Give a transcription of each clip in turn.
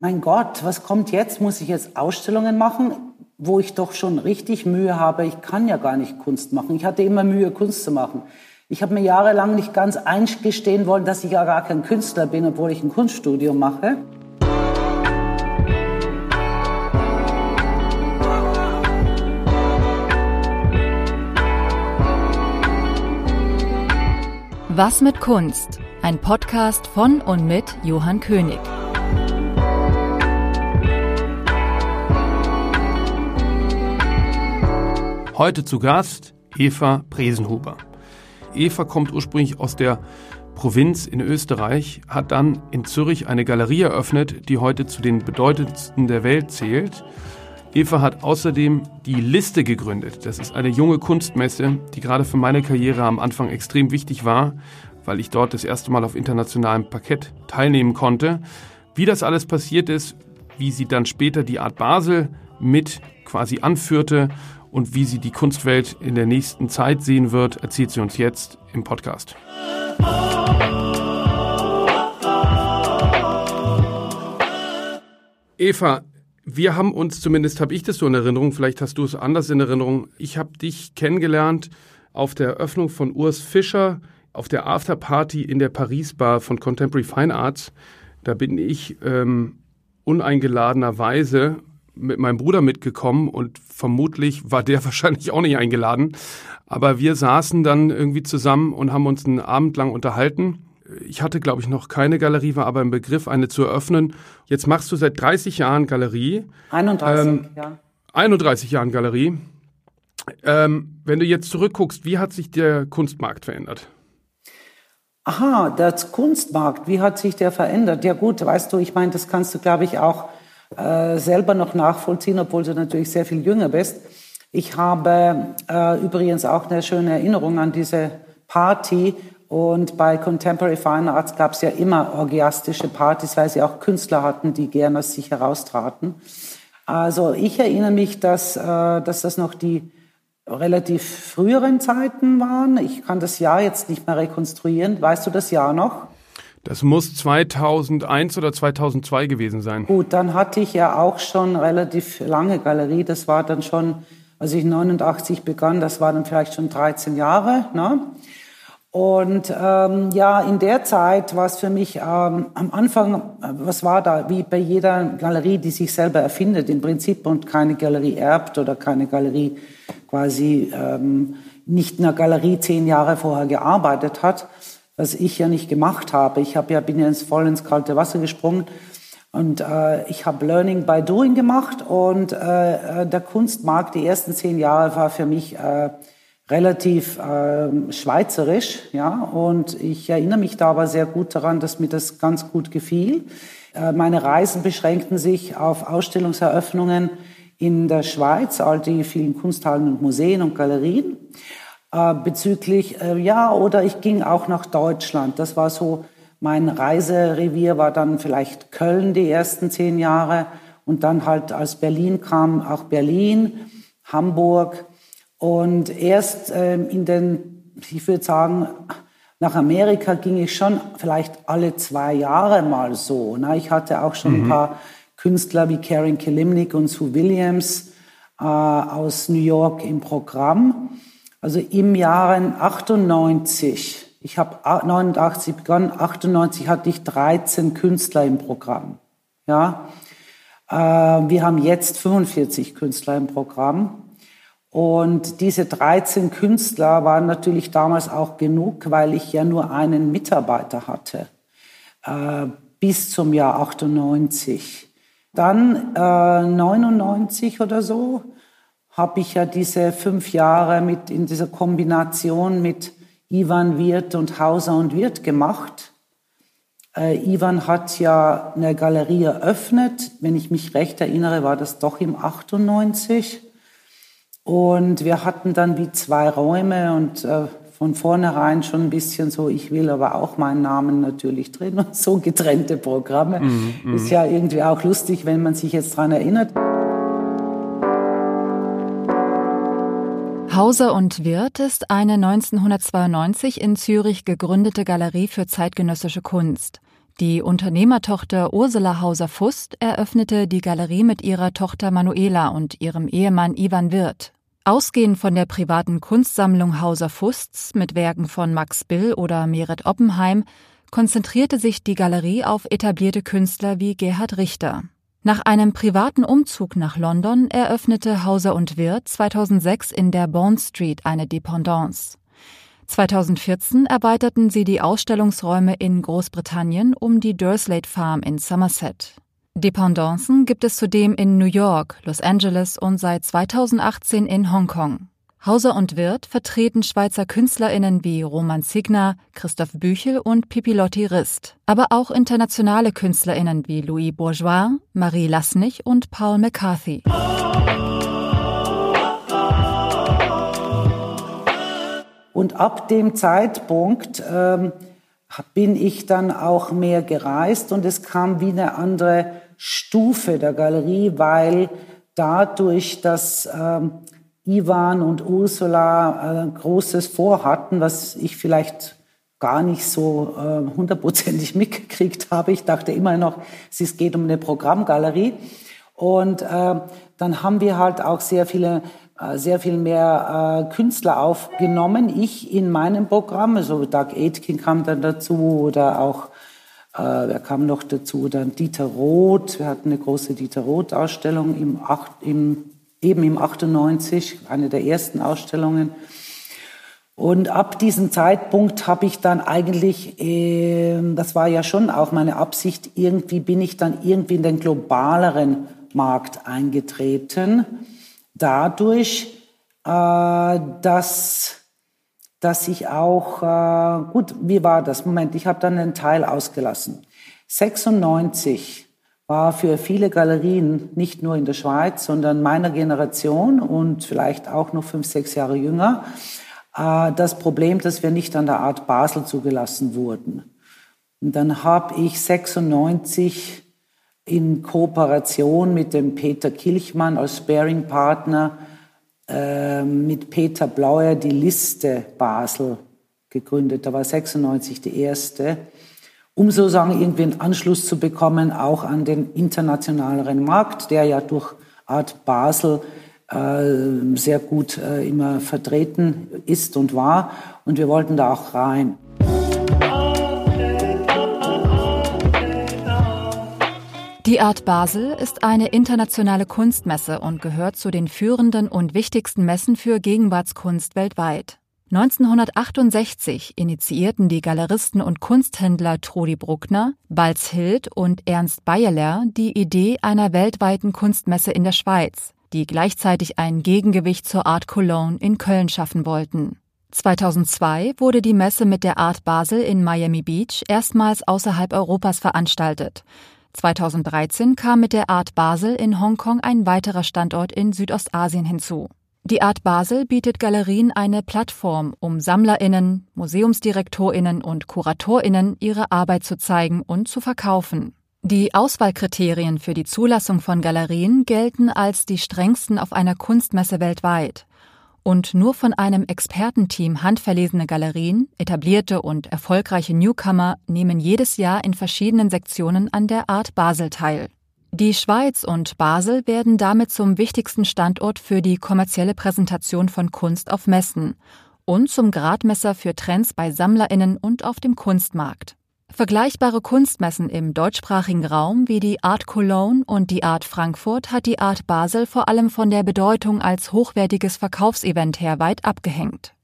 mein Gott, was kommt jetzt? Muss ich jetzt Ausstellungen machen, wo ich doch schon richtig Mühe habe? Ich kann ja gar nicht Kunst machen. Ich hatte immer Mühe, Kunst zu machen. Ich habe mir jahrelang nicht ganz eingestehen wollen, dass ich ja gar kein Künstler bin, obwohl ich ein Kunststudium mache. Was mit Kunst? Ein Podcast von und mit Johann König. Heute zu Gast Eva Presenhuber. Eva kommt ursprünglich aus der Provinz in Österreich, hat dann in Zürich eine Galerie eröffnet, die heute zu den bedeutendsten der Welt zählt. Eva hat außerdem die Liste gegründet. Das ist eine junge Kunstmesse, die gerade für meine Karriere am Anfang extrem wichtig war, weil ich dort das erste Mal auf internationalem Parkett teilnehmen konnte. Wie das alles passiert ist, wie sie dann später die Art Basel mit quasi anführte und wie sie die Kunstwelt in der nächsten Zeit sehen wird, erzählt sie uns jetzt im Podcast. Eva, wir haben uns, zumindest habe ich das so in Erinnerung, vielleicht hast du es anders in Erinnerung, ich habe dich kennengelernt auf der Eröffnung von Urs Fischer auf der Afterparty in der Paris Bar von Contemporary Fine Arts. Da bin ich ähm, uneingeladenerweise mit meinem Bruder mitgekommen und vermutlich war der wahrscheinlich auch nicht eingeladen. Aber wir saßen dann irgendwie zusammen und haben uns einen Abend lang unterhalten. Ich hatte, glaube ich, noch keine Galerie, war aber im Begriff, eine zu eröffnen. Jetzt machst du seit 30 Jahren Galerie. 31, ähm, ja. 31 Jahren Galerie. Ähm, wenn du jetzt zurückguckst, wie hat sich der Kunstmarkt verändert? Aha, der Kunstmarkt, wie hat sich der verändert? Ja gut, weißt du, ich meine, das kannst du, glaube ich, auch äh, selber noch nachvollziehen, obwohl du natürlich sehr viel jünger bist. Ich habe äh, übrigens auch eine schöne Erinnerung an diese Party. Und bei Contemporary Fine Arts gab es ja immer orgiastische Partys, weil sie auch Künstler hatten, die gerne aus sich heraustraten. Also ich erinnere mich, dass, äh, dass das noch die relativ früheren Zeiten waren. Ich kann das Jahr jetzt nicht mehr rekonstruieren. Weißt du das Jahr noch? Das muss 2001 oder 2002 gewesen sein. Gut, dann hatte ich ja auch schon relativ lange Galerie. Das war dann schon, als ich 89 begann, das war dann vielleicht schon 13 Jahre. Ne? Und ähm, ja, in der Zeit war es für mich ähm, am Anfang, was war da, wie bei jeder Galerie, die sich selber erfindet im Prinzip und keine Galerie erbt oder keine Galerie quasi ähm, nicht in einer Galerie zehn Jahre vorher gearbeitet hat was ich ja nicht gemacht habe. Ich habe ja, bin ja ins, voll ins kalte Wasser gesprungen und äh, ich habe Learning by Doing gemacht und äh, äh, der Kunstmarkt die ersten zehn Jahre war für mich äh, relativ äh, schweizerisch, ja, und ich erinnere mich da aber sehr gut daran, dass mir das ganz gut gefiel. Äh, meine Reisen beschränkten sich auf Ausstellungseröffnungen in der Schweiz, all die vielen Kunsthallen und Museen und Galerien äh, bezüglich, äh, ja, oder ich ging auch nach Deutschland. Das war so, mein Reiserevier war dann vielleicht Köln die ersten zehn Jahre und dann halt als Berlin kam auch Berlin, Hamburg und erst ähm, in den, ich würde sagen, nach Amerika ging ich schon vielleicht alle zwei Jahre mal so. Ne? Ich hatte auch schon mhm. ein paar Künstler wie Karen Kilimnik und Sue Williams äh, aus New York im Programm. Also im Jahre 98, ich habe 89 begonnen, 98 hatte ich 13 Künstler im Programm. Ja, äh, wir haben jetzt 45 Künstler im Programm. Und diese 13 Künstler waren natürlich damals auch genug, weil ich ja nur einen Mitarbeiter hatte, äh, bis zum Jahr 98. Dann äh, 99 oder so habe ich ja diese fünf Jahre mit in dieser Kombination mit Ivan Wirth und Hauser und Wirth gemacht. Äh, Ivan hat ja eine Galerie eröffnet. Wenn ich mich recht erinnere, war das doch im 98. Und wir hatten dann wie zwei Räume und äh, von vornherein schon ein bisschen so, ich will aber auch meinen Namen natürlich drin und so getrennte Programme. Mm, mm. Ist ja irgendwie auch lustig, wenn man sich jetzt dran erinnert. Hauser und Wirth ist eine 1992 in Zürich gegründete Galerie für zeitgenössische Kunst. Die Unternehmertochter Ursula Hauser-Fust eröffnete die Galerie mit ihrer Tochter Manuela und ihrem Ehemann Ivan Wirth. Ausgehend von der privaten Kunstsammlung Hauser-Fusts mit Werken von Max Bill oder Meret Oppenheim konzentrierte sich die Galerie auf etablierte Künstler wie Gerhard Richter. Nach einem privaten Umzug nach London eröffnete Hauser und Wirth 2006 in der Bond Street eine Dependance. 2014 erweiterten sie die Ausstellungsräume in Großbritannien um die Durslade Farm in Somerset. Dependancen gibt es zudem in New York, Los Angeles und seit 2018 in Hongkong. Hauser und Wirth vertreten Schweizer KünstlerInnen wie Roman Signer, Christoph Büchel und Pipilotti Rist, aber auch internationale KünstlerInnen wie Louis Bourgeois, Marie Lassnig und Paul McCarthy. Und ab dem Zeitpunkt ähm, bin ich dann auch mehr gereist und es kam wie eine andere Stufe der Galerie, weil dadurch, dass ähm, Ivan und Ursula äh, Großes vorhatten, was ich vielleicht gar nicht so äh, hundertprozentig mitgekriegt habe. Ich dachte immer noch, es geht um eine Programmgalerie. Und äh, dann haben wir halt auch sehr viele äh, sehr viel mehr äh, Künstler aufgenommen. Ich in meinem Programm, also Doug Aitken kam dann dazu oder auch, äh, wer kam noch dazu? Dann Dieter Roth. Wir hatten eine große Dieter Roth-Ausstellung im, im, eben im 98, eine der ersten Ausstellungen. Und ab diesem Zeitpunkt habe ich dann eigentlich, äh, das war ja schon auch meine Absicht, irgendwie bin ich dann irgendwie in den globaleren Markt eingetreten dadurch, äh, dass, dass ich auch, äh, gut, wie war das? Moment, ich habe dann einen Teil ausgelassen. 96 war für viele Galerien, nicht nur in der Schweiz, sondern meiner Generation und vielleicht auch noch fünf, sechs Jahre jünger, äh, das Problem, dass wir nicht an der Art Basel zugelassen wurden. Und dann habe ich 96 in Kooperation mit dem Peter Kilchmann als Sparing-Partner äh, mit Peter Blauer die Liste Basel gegründet. Da war 96 die erste, um sozusagen irgendwie einen Anschluss zu bekommen, auch an den internationaleren Markt, der ja durch Art Basel äh, sehr gut äh, immer vertreten ist und war. Und wir wollten da auch rein. Die Art Basel ist eine internationale Kunstmesse und gehört zu den führenden und wichtigsten Messen für Gegenwartskunst weltweit. 1968 initiierten die Galeristen und Kunsthändler Trudi Bruckner, Balz Hild und Ernst Bayerler die Idee einer weltweiten Kunstmesse in der Schweiz, die gleichzeitig ein Gegengewicht zur Art Cologne in Köln schaffen wollten. 2002 wurde die Messe mit der Art Basel in Miami Beach erstmals außerhalb Europas veranstaltet 2013 kam mit der Art Basel in Hongkong ein weiterer Standort in Südostasien hinzu. Die Art Basel bietet Galerien eine Plattform, um Sammlerinnen, Museumsdirektorinnen und Kuratorinnen ihre Arbeit zu zeigen und zu verkaufen. Die Auswahlkriterien für die Zulassung von Galerien gelten als die strengsten auf einer Kunstmesse weltweit und nur von einem Expertenteam handverlesene Galerien, etablierte und erfolgreiche Newcomer nehmen jedes Jahr in verschiedenen Sektionen an der Art Basel teil. Die Schweiz und Basel werden damit zum wichtigsten Standort für die kommerzielle Präsentation von Kunst auf Messen und zum Gradmesser für Trends bei Sammlerinnen und auf dem Kunstmarkt. Vergleichbare Kunstmessen im deutschsprachigen Raum wie die Art Cologne und die Art Frankfurt hat die Art Basel vor allem von der Bedeutung als hochwertiges Verkaufsevent her weit abgehängt.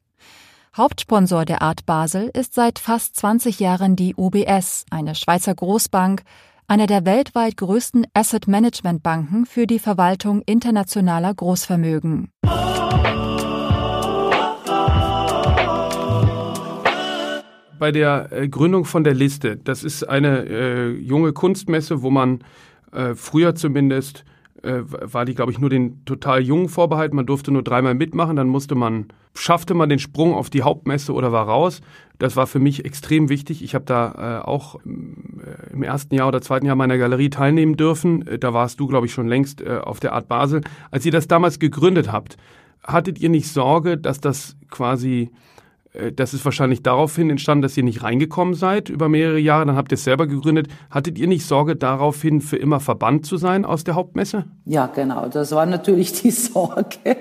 Hauptsponsor der Art Basel ist seit fast 20 Jahren die UBS, eine Schweizer Großbank, einer der weltweit größten Asset Management Banken für die Verwaltung internationaler Großvermögen. bei der äh, Gründung von der Liste. Das ist eine äh, junge Kunstmesse, wo man äh, früher zumindest äh, war die, glaube ich, nur den total jungen vorbehalten. Man durfte nur dreimal mitmachen, dann musste man, schaffte man den Sprung auf die Hauptmesse oder war raus. Das war für mich extrem wichtig. Ich habe da äh, auch äh, im ersten Jahr oder zweiten Jahr meiner Galerie teilnehmen dürfen. Da warst du, glaube ich, schon längst auf der Art Basel. Als ihr das damals gegründet habt, hattet ihr nicht Sorge, dass das quasi Äh, das ist wahrscheinlich daraufhin entstanden, dass ihr nicht reingekommen seid über mehrere Jahre. Dann habt ihr es selber gegründet. Hattet ihr nicht Sorge, daraufhin für immer verbannt zu sein aus der Hauptmesse? Ja, genau. Das war natürlich die Sorge,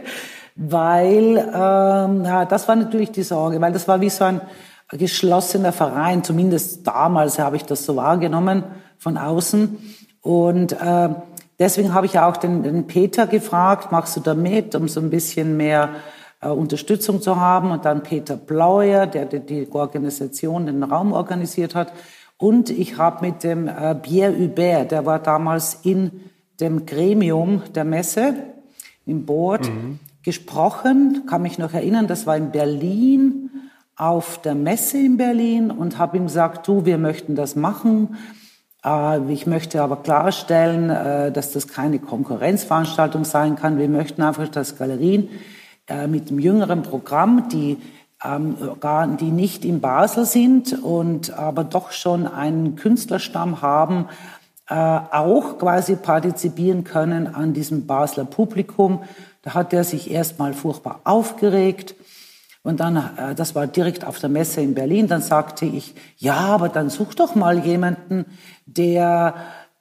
weil ähm, ja, das war natürlich die Sorge, weil das war wie so ein geschlossener Verein. Zumindest damals habe ich das so wahrgenommen von außen. Und äh, deswegen habe ich auch den, den Peter gefragt, machst du da mit, um so ein bisschen mehr äh, Unterstützung zu haben. Und dann Peter Blauer, der die, Organisation, den Raum organisiert hat. Und ich habe mit dem äh, Pierre Hubert, der war damals in dem Gremium der Messe im Board, mhm. gesprochen, kann mich noch erinnern, das war in Berlin, auf der Messe in Berlin und habe ihm gesagt, du, wir möchten das machen. Äh, ich möchte aber klarstellen, äh, dass das keine Konkurrenzveranstaltung sein kann. Wir möchten einfach, dass Galerien äh, mit einem jüngeren Programm, die, ähm, die nicht in Basel sind und aber doch schon einen Künstlerstamm haben, äh, auch quasi partizipieren können an diesem Basler Publikum. Da hat er sich erstmal furchtbar aufgeregt. Und dann, äh, das war direkt auf der Messe in Berlin, dann sagte ich, ja, aber dann such doch mal jemanden, der,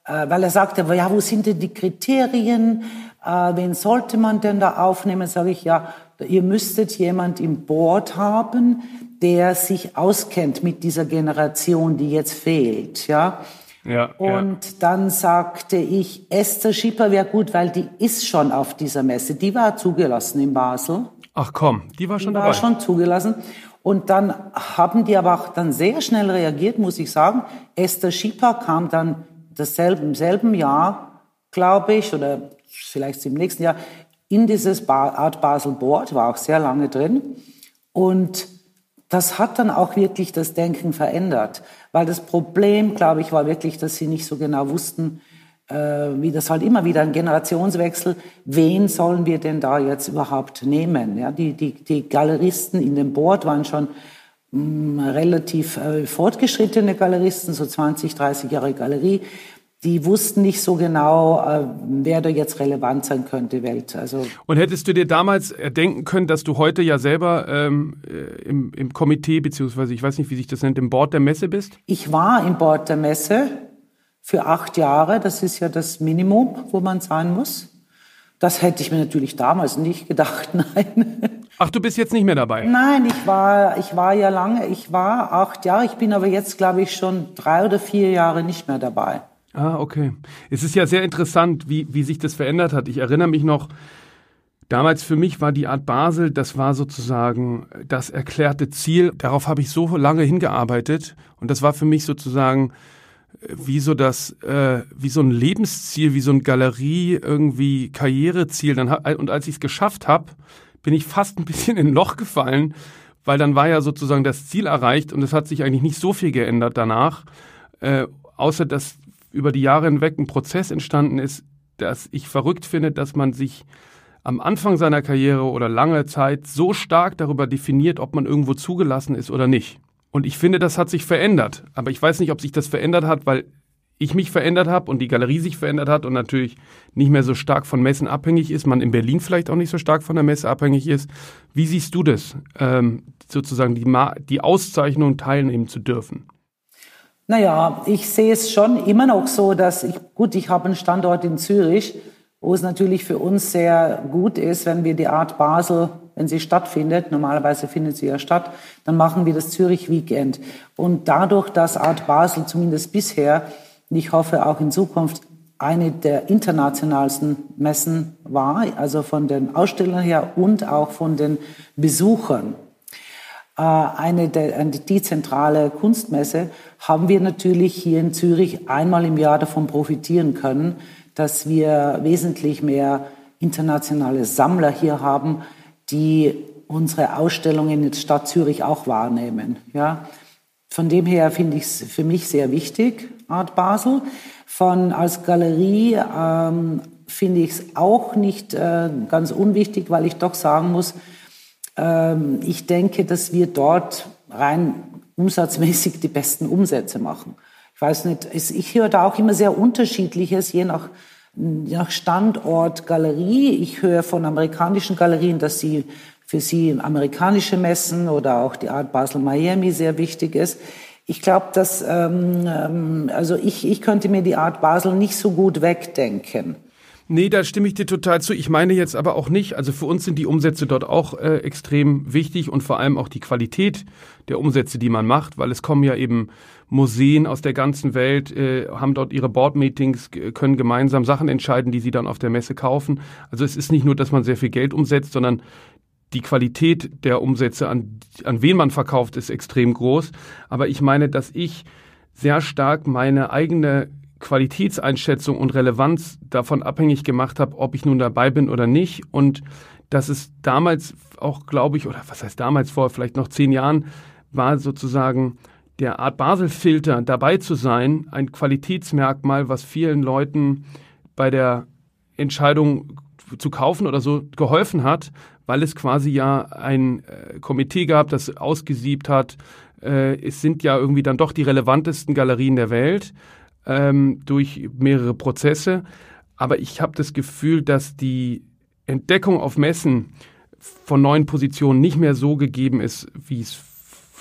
weil er sagte, ja, wo sind denn die Kriterien? Äh, wen sollte man denn da aufnehmen? Sage ich, ja, ihr müsstet jemand im Board haben, der sich auskennt mit dieser Generation, die jetzt fehlt, ja. Ja, und ja. dann sagte ich, Esther Schipper wäre gut, weil die ist schon auf dieser Messe. Die war zugelassen in Basel. Ach komm, die war schon die dabei. war schon zugelassen. Und dann haben die aber auch dann sehr schnell reagiert, muss ich sagen. Esther Schipper kam dann dasselbe, im selben Jahr, glaube ich, oder vielleicht im nächsten Jahr, in dieses Art Basel Board, war auch sehr lange drin. Und das hat dann auch wirklich das Denken verändert. Weil das Problem, glaube ich, war wirklich, dass sie nicht so genau wussten, äh, wie das halt immer wieder ein Generationswechsel, wen sollen wir denn da jetzt überhaupt nehmen? Ja, die, die, die Galeristen in dem Board waren schon mh, mm, relativ äh, fortgeschrittene Galeristen, so 20, 30 Jahre Galerie die wussten nicht so genau, äh, wer da jetzt relevant sein könnte, Welt. Also und hättest du dir damals denken können, dass du heute ja selber ähm, äh, im, im Komitee beziehungsweise ich weiß nicht, wie sich das nennt, im Board der Messe bist? Ich war im Board der Messe für acht Jahre. Das ist ja das Minimum, wo man sein muss. Das hätte ich mir natürlich damals nicht gedacht. Nein. Ach, du bist jetzt nicht mehr dabei? Nein, ich war, ich war ja lange. Ich war acht Jahre. Ich bin aber jetzt, glaube ich, schon drei oder vier Jahre nicht mehr dabei. Ah, okay. Es ist ja sehr interessant, wie, wie sich das verändert hat. Ich erinnere mich noch, damals für mich war die Art Basel, das war sozusagen das erklärte Ziel. Darauf habe ich so lange hingearbeitet und das war für mich sozusagen äh, wie so das, äh, wie so ein Lebensziel, wie so ein Galerie, irgendwie Karriereziel. Dann, und als ich es geschafft habe, bin ich fast ein bisschen in ein Loch gefallen, weil dann war ja sozusagen das Ziel erreicht und es hat sich eigentlich nicht so viel geändert danach. Äh, außer dass über die Jahre hinweg ein Prozess entstanden ist, dass ich verrückt finde, dass man sich am Anfang seiner Karriere oder lange Zeit so stark darüber definiert, ob man irgendwo zugelassen ist oder nicht. Und ich finde, das hat sich verändert. Aber ich weiß nicht, ob sich das verändert hat, weil ich mich verändert habe und die Galerie sich verändert hat und natürlich nicht mehr so stark von Messen abhängig ist, man in Berlin vielleicht auch nicht so stark von der Messe abhängig ist. Wie siehst du das, ähm, sozusagen die, Ma die Auszeichnung teilnehmen zu dürfen? Naja, ich sehe es schon immer noch so, dass ich, gut, ich habe einen Standort in Zürich, wo es natürlich für uns sehr gut ist, wenn wir die Art Basel, wenn sie stattfindet, normalerweise findet sie ja statt, dann machen wir das Zürich Weekend. Und dadurch, dass Art Basel zumindest bisher, und ich hoffe auch in Zukunft, eine der internationalsten Messen war, also von den Ausstellern her und auch von den Besuchern, äh, eine, eine dezentrale Kunstmesse, haben wir natürlich hier in Zürich einmal im Jahr davon profitieren können, dass wir wesentlich mehr internationale Sammler hier haben, die unsere Ausstellungen in der Stadt Zürich auch wahrnehmen. Ja, von dem her finde ich es für mich sehr wichtig, Art Basel. Von als Galerie ähm, finde ich es auch nicht äh, ganz unwichtig, weil ich doch sagen muss, ähm, ich denke, dass wir dort rein umsatzmäßig die besten Umsätze machen. Ich weiß nicht, ich höre da auch immer sehr unterschiedliches, je nach, je nach Standort, Galerie. Ich höre von amerikanischen Galerien, dass sie für Sie amerikanische Messen oder auch die Art Basel Miami sehr wichtig ist. Ich glaube, dass ähm, ähm, also ich, ich könnte mir die Art Basel nicht so gut wegdenken. Nee, da stimme ich dir total zu. Ich meine jetzt aber auch nicht, also für uns sind die Umsätze dort auch äh, extrem wichtig und vor allem auch die Qualität der Umsätze, die man macht, weil es kommen ja eben Museen aus der ganzen Welt, äh, haben dort ihre Board-Meetings, können gemeinsam Sachen entscheiden, die sie dann auf der Messe kaufen. Also es ist nicht nur, dass man sehr viel Geld umsetzt, sondern die Qualität der Umsätze, an, an wen man verkauft, ist extrem groß. Aber ich meine, dass ich sehr stark meine eigene Qualitätseinschätzung und Relevanz davon abhängig gemacht habe, ob ich nun dabei bin oder nicht. Und dass es damals auch, glaube ich, oder was heißt damals vor vielleicht noch zehn Jahren, war sozusagen der Art Basel-Filter dabei zu sein, ein Qualitätsmerkmal, was vielen Leuten bei der Entscheidung zu kaufen oder so geholfen hat, weil es quasi ja ein äh, Komitee gab, das ausgesiebt hat. Äh, es sind ja irgendwie dann doch die relevantesten Galerien der Welt ähm, durch mehrere Prozesse. Aber ich habe das Gefühl, dass die Entdeckung auf Messen von neuen Positionen nicht mehr so gegeben ist, wie es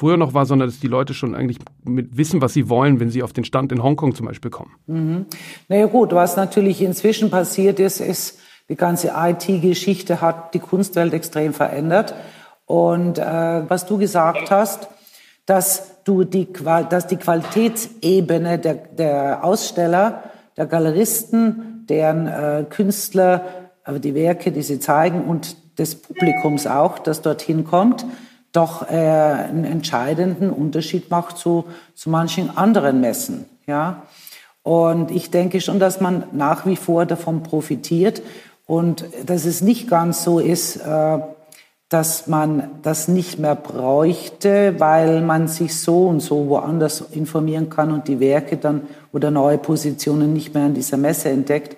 früher noch war, sondern dass die Leute schon eigentlich wissen, was sie wollen, wenn sie auf den Stand in Hongkong zum Beispiel kommen. Mhm. Naja gut, was natürlich inzwischen passiert ist, ist, die ganze IT-Geschichte hat die Kunstwelt extrem verändert. Und äh, was du gesagt hast, dass, du die, dass die Qualitätsebene der, der Aussteller, der Galeristen, deren äh, Künstler, aber die Werke, die sie zeigen und des Publikums auch, das dorthin kommt, doch äh, einen entscheidenden Unterschied macht zu, zu manchen anderen Messen. Ja? Und ich denke schon, dass man nach wie vor davon profitiert und dass es nicht ganz so ist, äh, dass man das nicht mehr bräuchte, weil man sich so und so woanders informieren kann und die Werke dann oder neue Positionen nicht mehr an dieser Messe entdeckt.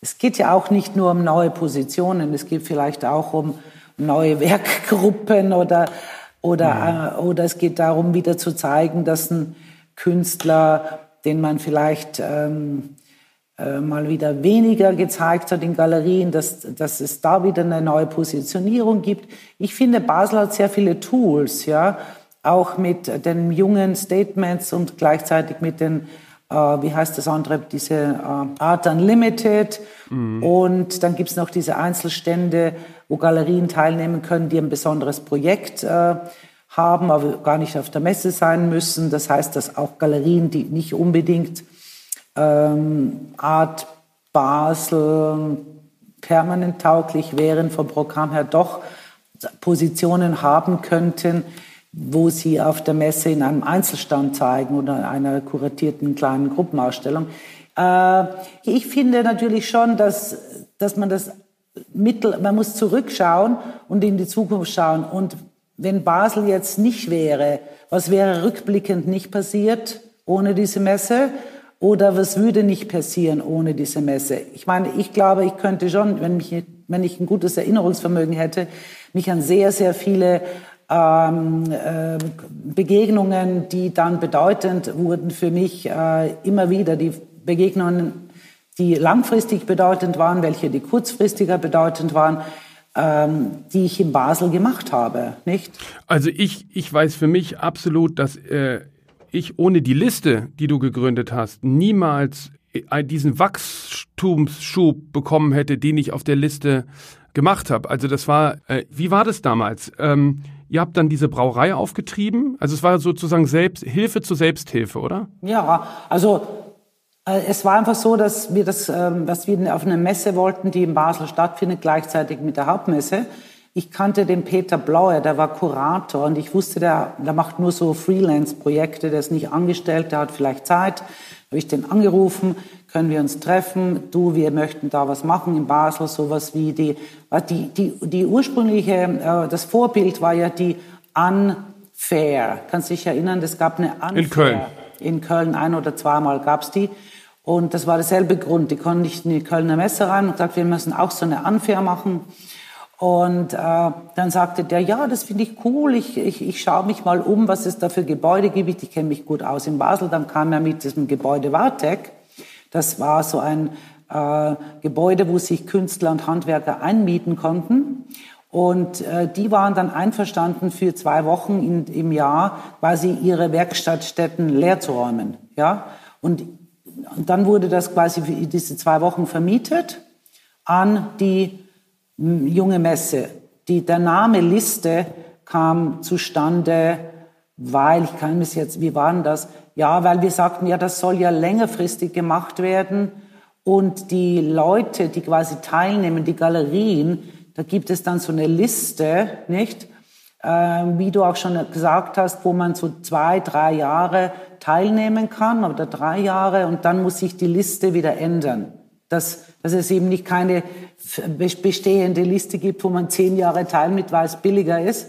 Es geht ja auch nicht nur um neue Positionen, es geht vielleicht auch um neue Werkgruppen oder, oder, ja. äh, oder es geht darum, wieder zu zeigen, dass ein Künstler, den man vielleicht ähm, äh, mal wieder weniger gezeigt hat in Galerien, dass, dass es da wieder eine neue Positionierung gibt. Ich finde, Basel hat sehr viele Tools, ja, auch mit den jungen Statements und gleichzeitig mit den, äh, wie heißt das andere, diese äh, Art Unlimited. Mhm. Und dann gibt es noch diese Einzelstände, wo Galerien teilnehmen können, die ein besonderes Projekt äh, haben, aber gar nicht auf der Messe sein müssen. Das heißt, dass auch Galerien, die nicht unbedingt ähm, Art Basel permanent tauglich wären, vom Programm her doch Positionen haben könnten, wo sie auf der Messe in einem Einzelstand zeigen oder einer kuratierten kleinen Gruppenausstellung. Äh, ich finde natürlich schon, dass, dass man das Mittel, man muss zurückschauen und in die Zukunft schauen. Und wenn Basel jetzt nicht wäre, was wäre rückblickend nicht passiert ohne diese Messe? Oder was würde nicht passieren ohne diese Messe? Ich meine, ich glaube, ich könnte schon, wenn, mich, wenn ich ein gutes Erinnerungsvermögen hätte, mich an sehr, sehr viele ähm, äh, Begegnungen, die dann bedeutend wurden für mich, äh, immer wieder die Begegnungen, die langfristig bedeutend waren, welche die kurzfristiger bedeutend waren, ähm, die ich in Basel gemacht habe, nicht? Also ich, ich weiß für mich absolut, dass äh, ich ohne die Liste, die du gegründet hast, niemals diesen Wachstumsschub bekommen hätte, den ich auf der Liste gemacht habe. Also das war, äh, wie war das damals? Ähm, ihr habt dann diese Brauerei aufgetrieben. Also es war sozusagen Selbst, Hilfe zur Selbsthilfe, oder? Ja, also äh, es war einfach so, dass wir das, ähm, was wir auf einer Messe wollten, die in Basel stattfindet, gleichzeitig mit der Hauptmesse. Ich kannte den Peter Blauer, der war Kurator und ich wusste, der, der macht nur so Freelance-Projekte, der ist nicht angestellt, der hat vielleicht Zeit. Habe ich den angerufen, können wir uns treffen? Du, wir möchten da was machen in Basel, sowas wie die, die, die, die ursprüngliche, äh, das Vorbild war ja die Unfair. Kannst dich erinnern, es gab eine Unfair. In Köln. In Köln ein oder zweimal gab's die. Und das war derselbe Grund. Die konnten nicht in die Kölner Messe rein und gesagt, wir müssen auch so eine Unfair machen. Und äh, dann sagte der, ja, das finde ich cool, ich, ich, ich schaue mich mal um, was es da für Gebäude gibt. Ich kenne mich gut aus in Basel. Dann kam er mit diesem Gebäude Wartec. Das war so ein äh, Gebäude, wo sich Künstler und Handwerker einmieten konnten. Und äh, die waren dann einverstanden, für zwei Wochen in, im Jahr quasi ihre Werkstattstätten leer zu räumen. Ja? Und, und dann wurde das quasi für diese zwei Wochen vermietet an die junge Messe. Die, der Name Liste kam zustande, weil, ich kann mich jetzt, wie war denn das? Ja, weil wir sagten, ja, das soll ja längerfristig gemacht werden. Und die Leute, die quasi teilnehmen, die Galerien, da gibt es dann so eine Liste, nicht? Ähm, wie du auch schon gesagt hast, wo man so zwei, drei Jahre teilnehmen kann oder drei Jahre und dann muss sich die Liste wieder ändern. Dass, dass es eben nicht keine bestehende Liste gibt, wo man zehn Jahre teilnimmt, weil es billiger ist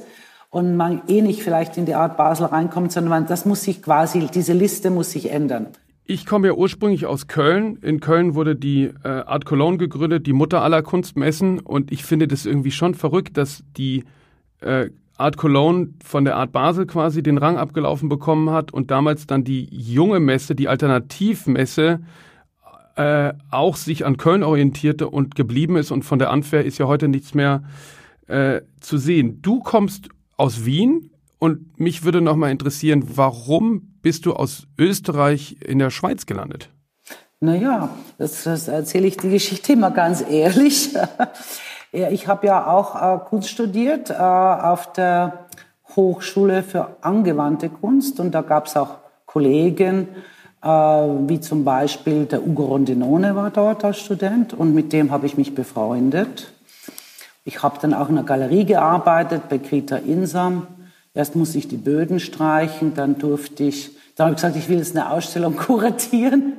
und man eh nicht vielleicht in die Art Basel reinkommt, sondern man, das muss sich quasi, diese Liste muss sich ändern. Ich komme ja ursprünglich aus Köln. In Köln wurde die äh, Art Cologne gegründet, die Mutter aller Kunstmessen. Und ich finde das irgendwie schon verrückt, dass die äh, Art Cologne von der Art Basel quasi den Rang abgelaufen bekommen hat und damals dann die junge Messe, die Alternativmesse, äh, auch sich an Köln orientierte und geblieben ist. Und von der Anfair ist ja heute nichts mehr äh, zu sehen. Du kommst aus Wien und mich würde noch mal interessieren, warum bist du aus Österreich in der Schweiz gelandet? Naja, das, das erzähle ich die Geschichte immer ganz ehrlich. ich habe ja auch äh, Kunst studiert äh, auf der Hochschule für angewandte Kunst und da gab es auch Kollegen, wie zum Beispiel der Ugo Rondinone war dort als Student und mit dem habe ich mich befreundet. Ich habe dann auch in einer Galerie gearbeitet bei Greta Insam Erst musste ich die Böden streichen, dann durfte ich, dann habe ich gesagt, ich will jetzt eine Ausstellung kuratieren.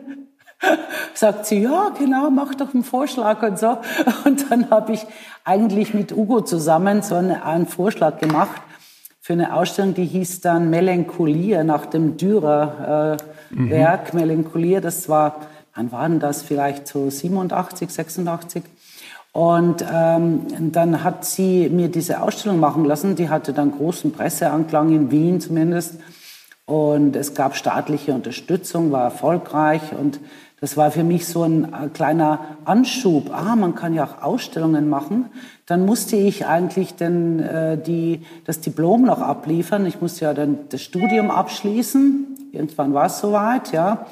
Sagt sie, ja, genau, mach doch einen Vorschlag und so. Und dann habe ich eigentlich mit Ugo zusammen so eine, einen Vorschlag gemacht für eine Ausstellung, die hieß dann Melancholie nach dem Dürer-Werk. Äh, mhm. Melancholie, das war, wann war denn das? Vielleicht so 87, 86. Und ähm, dann hat sie mir diese Ausstellung machen lassen. Die hatte dann großen Presseanklang in Wien zumindest. Und es gab staatliche Unterstützung, war erfolgreich. Und das war für mich so ein äh, kleiner Anschub. Ah, man kann ja auch Ausstellungen machen. Dann musste ich eigentlich den, äh, die, das Diplom noch abliefern. Ich musste ja dann das Studium abschließen. Irgendwann war es soweit, ja.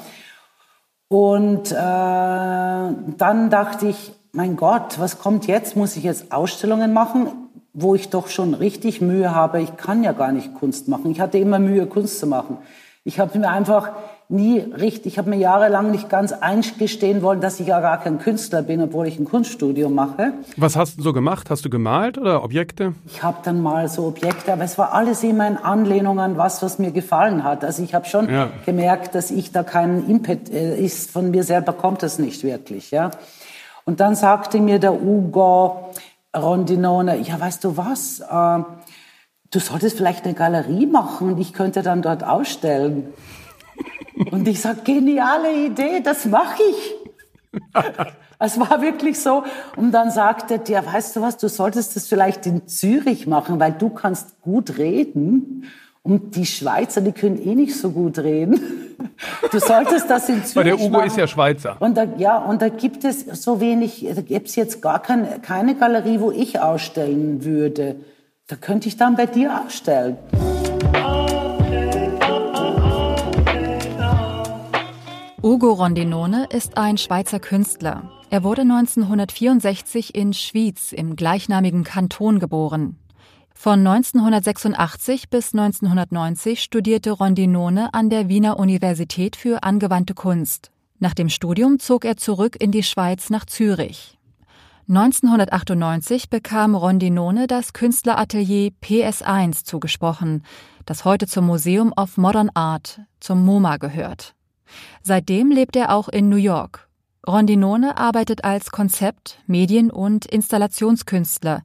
Und äh, dann dachte ich, mein Gott, was kommt jetzt? Muss ich jetzt Ausstellungen machen, wo ich doch schon richtig Mühe habe? Ich kann ja gar nicht Kunst machen. Ich hatte immer Mühe, Kunst zu machen. Ich habe mir einfach nie richtig, ich habe mir jahrelang nicht ganz eingestehen wollen, dass ich ja gar kein Künstler bin, obwohl ich ein Kunststudium mache. Was hast du so gemacht? Hast du gemalt oder Objekte? Ich habe dann mal so Objekte, aber es war alles immer in Anlehnung an was, was mir gefallen hat. Also ich habe schon ja. gemerkt, dass ich da keinen Impet äh, ist, von mir selber kommt das nicht wirklich, ja. Und dann sagte mir der Ugo Rondinone, ja, weißt du was, äh, du solltest vielleicht eine Galerie machen und ich könnte dann dort ausstellen. Und ich sage, geniale Idee, das mache ich. es war wirklich so. Und dann sagte der, weißt du was, du solltest das vielleicht in Zürich machen, weil du kannst gut reden. Und die Schweizer, die können eh nicht so gut reden. Du solltest das in Zürich Weil der Ugo machen. ist ja Schweizer. Und da, ja, und da gibt es so wenig, da gibt es jetzt gar kein, keine Galerie, wo ich ausstellen würde. Da könnte ich dann bei dir ausstellen. Ugo Rondinone ist ein Schweizer Künstler. Er wurde 1964 in Schwyz im gleichnamigen Kanton geboren. Von 1986 bis 1990 studierte Rondinone an der Wiener Universität für angewandte Kunst. Nach dem Studium zog er zurück in die Schweiz nach Zürich. 1998 bekam Rondinone das Künstleratelier PS1 zugesprochen, das heute zum Museum of Modern Art, zum MoMA gehört. Seitdem lebt er auch in New York. Rondinone arbeitet als Konzept-, Medien- und Installationskünstler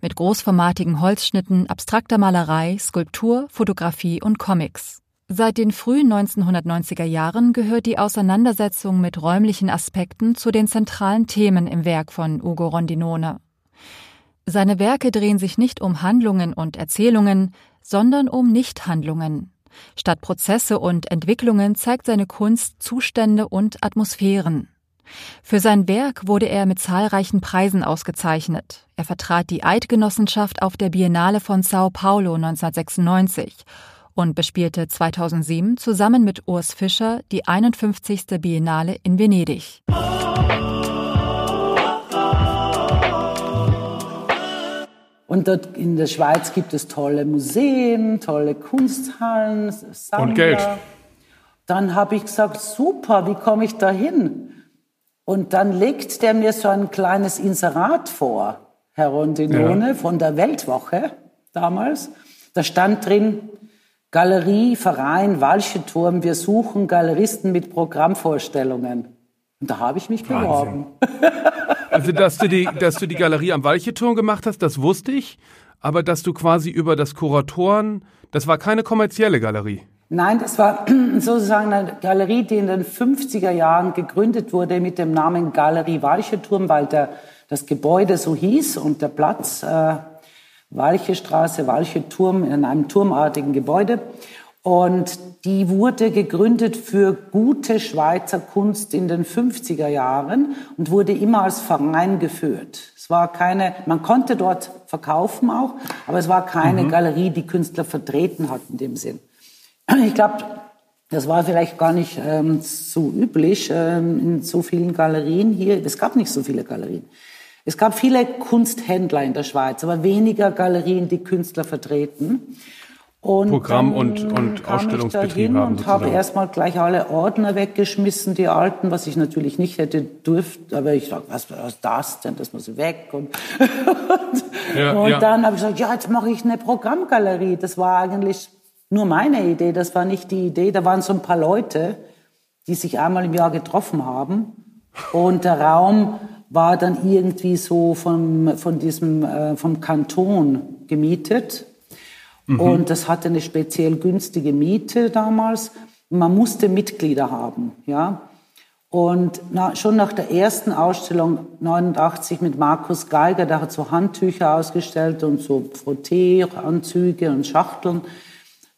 mit großformatigen Holzschnitten, abstrakter Malerei, Skulptur, Fotografie und Comics. Seit den frühen 1990er Jahren gehört die Auseinandersetzung mit räumlichen Aspekten zu den zentralen Themen im Werk von Ugo Rondinone. Seine Werke drehen sich nicht um Handlungen und Erzählungen, sondern um Nichthandlungen. Statt Prozesse und Entwicklungen zeigt seine Kunst Zustände und Atmosphären. Für sein Werk wurde er mit zahlreichen Preisen ausgezeichnet. Er vertrat die Eidgenossenschaft auf der Biennale von Sao Paulo 1996 und bespielte 2007 zusammen mit Urs Fischer die 51. Biennale in Venedig. Und dort in der Schweiz gibt es tolle Museen, tolle Kunsthallen, Sammler. Und Geld. Dann habe ich gesagt, super, wie komme ich da hin? Und dann legt der mir so ein kleines Inserat vor, Herr Rondinone, ja. von der Weltwoche damals. Da stand drin, Galerie, Verein, Walcheturm, wir suchen Galeristen mit Programmvorstellungen. Und da habe ich mich beworben. Also, dass du, die, dass du die Galerie am Walcheturm gemacht hast, das wusste ich. Aber dass du quasi über das Kuratoren, das war keine kommerzielle Galerie. Nein, das war sozusagen eine Galerie, die in den 50er Jahren gegründet wurde mit dem Namen Galerie Walcheturm, weil der, das Gebäude so hieß und der Platz äh, Walchestraße, Walcheturm in einem turmartigen Gebäude. Und die wurde gegründet für gute Schweizer Kunst in den 50er Jahren und wurde immer als Verein geführt. Es war keine, man konnte dort verkaufen auch, aber es war keine mhm. Galerie, die Künstler vertreten hat in dem Sinn. Ich glaube, das war vielleicht gar nicht ähm, so üblich ähm, in so vielen Galerien hier. Es gab nicht so viele Galerien. Es gab viele Kunsthändler in der Schweiz, aber weniger Galerien, die Künstler vertreten. Und Programm und, und Ausstellungsbetriebe haben. Und habe erstmal gleich alle Ordner weggeschmissen, die alten, was ich natürlich nicht hätte dürft. Aber ich dachte, was, was ist das denn? Das muss weg. Und, ja, und ja. dann habe ich gesagt, ja, jetzt mache ich eine Programmgalerie. Das war eigentlich nur meine Idee. Das war nicht die Idee. Da waren so ein paar Leute, die sich einmal im Jahr getroffen haben. Und der Raum war dann irgendwie so vom, von diesem, äh, vom Kanton gemietet. Mhm. Und das hatte eine speziell günstige Miete damals. Man musste Mitglieder haben, ja. Und na, schon nach der ersten Ausstellung 89 mit Markus Geiger, der hat so Handtücher ausgestellt und so Frotteeanzüge und Schachteln.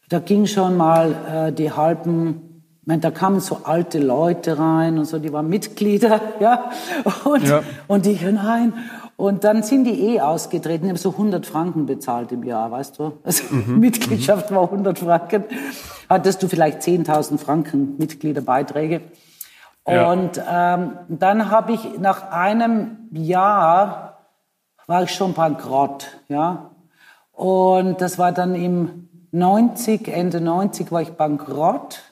Da ging schon mal äh, die halben, ich meine, da kamen so alte Leute rein und so, die waren Mitglieder, ja. Und, ja. und ich, nein. Und dann sind die eh ausgetreten. Ich habe so 100 Franken bezahlt im Jahr, weißt du? Also mhm. Mitgliedschaft mhm. war 100 Franken. Hattest du vielleicht 10.000 Franken Mitgliederbeiträge. Ja. Und ähm, dann habe ich nach einem Jahr, war ich schon bankrott, ja. Und das war dann im 90, Ende 90 war ich bankrott.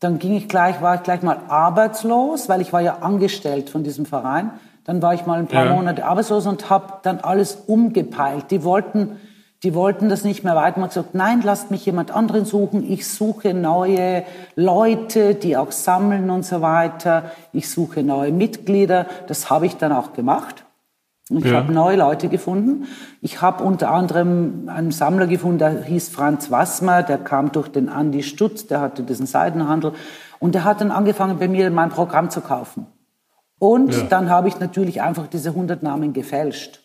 Dann ging ich gleich, war ich gleich mal arbeitslos, weil ich war ja angestellt von diesem Verein. Dann war ich mal ein paar ja. Monate arbeitslos und habe dann alles umgepeilt. Die wollten, die wollten das nicht mehr weiter. Man hat gesagt, nein, lasst mich jemand anderen suchen. Ich suche neue Leute, die auch sammeln und so weiter. Ich suche neue Mitglieder. Das habe ich dann auch gemacht. Ich ja. habe neue Leute gefunden. Ich habe unter anderem einen Sammler gefunden, der hieß Franz Wassmer, der kam durch den Andi Stutz, der hatte diesen Seidenhandel und der hat dann angefangen, bei mir mein Programm zu kaufen. Und ja. dann habe ich natürlich einfach diese 100 Namen gefälscht,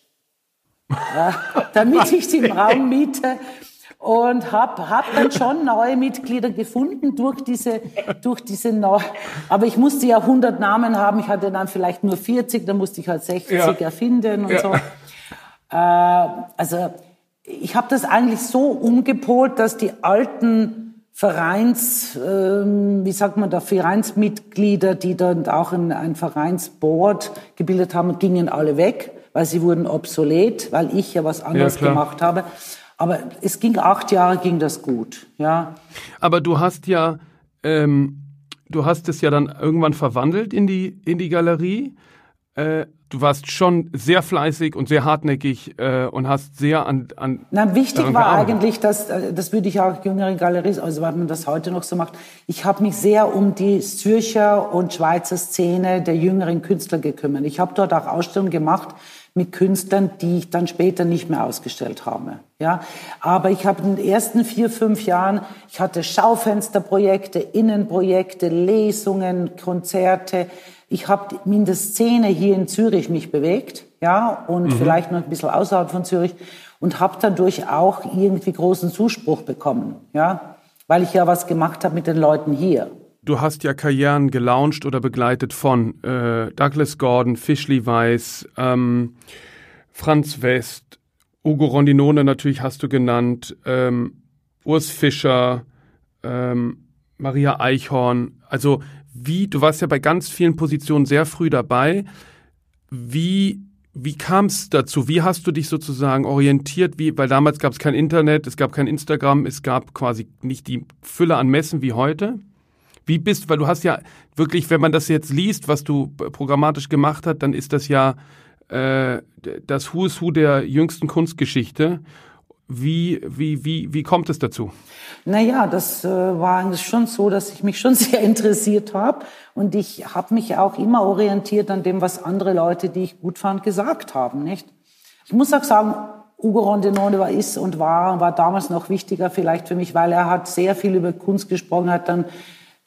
ja, damit ich sie im Raum miete und habe hab dann schon neue Mitglieder gefunden durch diese durch diese neu aber ich musste ja 100 Namen haben. Ich hatte dann vielleicht nur 40 dann musste ich halt 60 ja. erfinden und so. Äh, also ich habe das eigentlich so umgepolt dass die alten Vereins, ähm, wie sagt man da, Vereinsmitglieder, die dann auch ein, ein Vereinsboard gebildet haben, gingen alle weg, weil sie wurden obsolet, weil ich ja was anderes ja, gemacht habe. Aber es ging acht Jahre, ging das gut, ja. Aber du hast ja, ähm, du hast es ja dann irgendwann verwandelt in die in die Galerie. Äh, du warst schon sehr fleißig und sehr hartnäckig äh, und hast sehr an, an Na, wichtig war eigentlich, dass äh, das würde ich auch jüngeren Galeristen, also weil man das heute noch so macht. Ich habe mich sehr um die Zürcher und Schweizer Szene der jüngeren Künstler gekümmert. Ich habe dort auch Ausstellungen gemacht mit Künstlern, die ich dann später nicht mehr ausgestellt habe. Ja, aber ich habe in den ersten vier, fünf Jahren, ich hatte Schaufensterprojekte, Innenprojekte, Lesungen, Konzerte. Ich habe in der Szene hier in Zürich mich bewegt, ja, und mhm. vielleicht noch ein bisschen außerhalb von Zürich und habe dadurch auch irgendwie großen Zuspruch bekommen, ja, weil ich ja was gemacht habe mit den Leuten hier. du hast ja Karrieren gelauncht oder begleitet von äh, Douglas Gordon, Fishley Weiss, ähm, Franz West, Ugo Rondinone natürlich hast du genannt, ähm, Urs Fischer, ähm, Maria Eichhorn. Also wie, du warst ja bei ganz vielen Positionen sehr früh dabei. Wie wie kam es dazu? Wie hast du dich sozusagen orientiert? Wie, weil damals gab es kein Internet, es gab kein Instagram, es gab quasi nicht die Fülle an Messen wie heute. Wie bist, weil du hast ja wirklich, wenn man das jetzt liest, was du programmatisch gemacht hast, dann ist das ja äh, das Who's Who der jüngsten Kunstgeschichte. Wie, wie, wie, wie kommt es dazu? Naja, das äh, war schon so, dass ich mich schon sehr interessiert habe. Und ich habe mich auch immer orientiert an dem, was andere Leute, die ich gut fand, gesagt haben. Nicht? Ich muss auch sagen, Ugo Rondinone war, ist und war, war damals noch wichtiger vielleicht für mich, weil er hat sehr viel über Kunst gesprochen, hat dann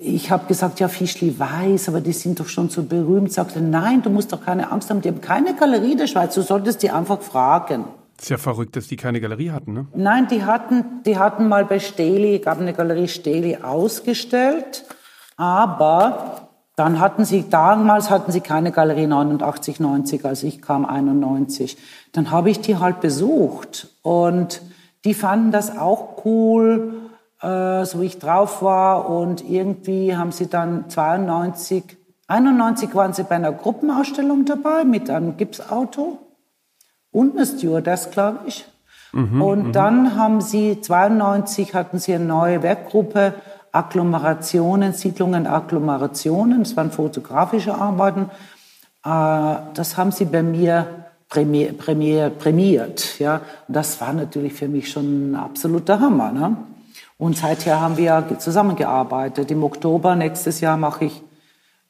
ich habe gesagt, ja, Fischli weiß, aber die sind doch schon so berühmt. Sagte, nein, du musst doch keine Angst haben, die haben keine Galerie der Schweiz, du solltest die einfach fragen. Ist ja verrückt, dass die keine Galerie hatten, ne? Nein, die hatten, die hatten mal bei Steli, gab eine Galerie Steli ausgestellt, aber dann hatten sie, damals hatten sie keine Galerie 89, 90, als ich kam 91. Dann habe ich die halt besucht und die fanden das auch cool, äh, so wie ich drauf war und irgendwie haben sie dann 92, 91 waren sie bei einer Gruppenausstellung dabei mit einem Gipsauto und eine Stewardess, glaube ich. Mhm, und mhm. dann haben sie, 92 hatten sie eine neue Werkgruppe, Agglomerationen, Siedlungen, Agglomerationen, das waren fotografische Arbeiten. Äh, das haben sie bei mir prämier, prämier, prämiert. Ja? Und das war natürlich für mich schon ein absoluter Hammer. Ne? Und seither haben wir zusammengearbeitet. Im Oktober nächstes Jahr mache ich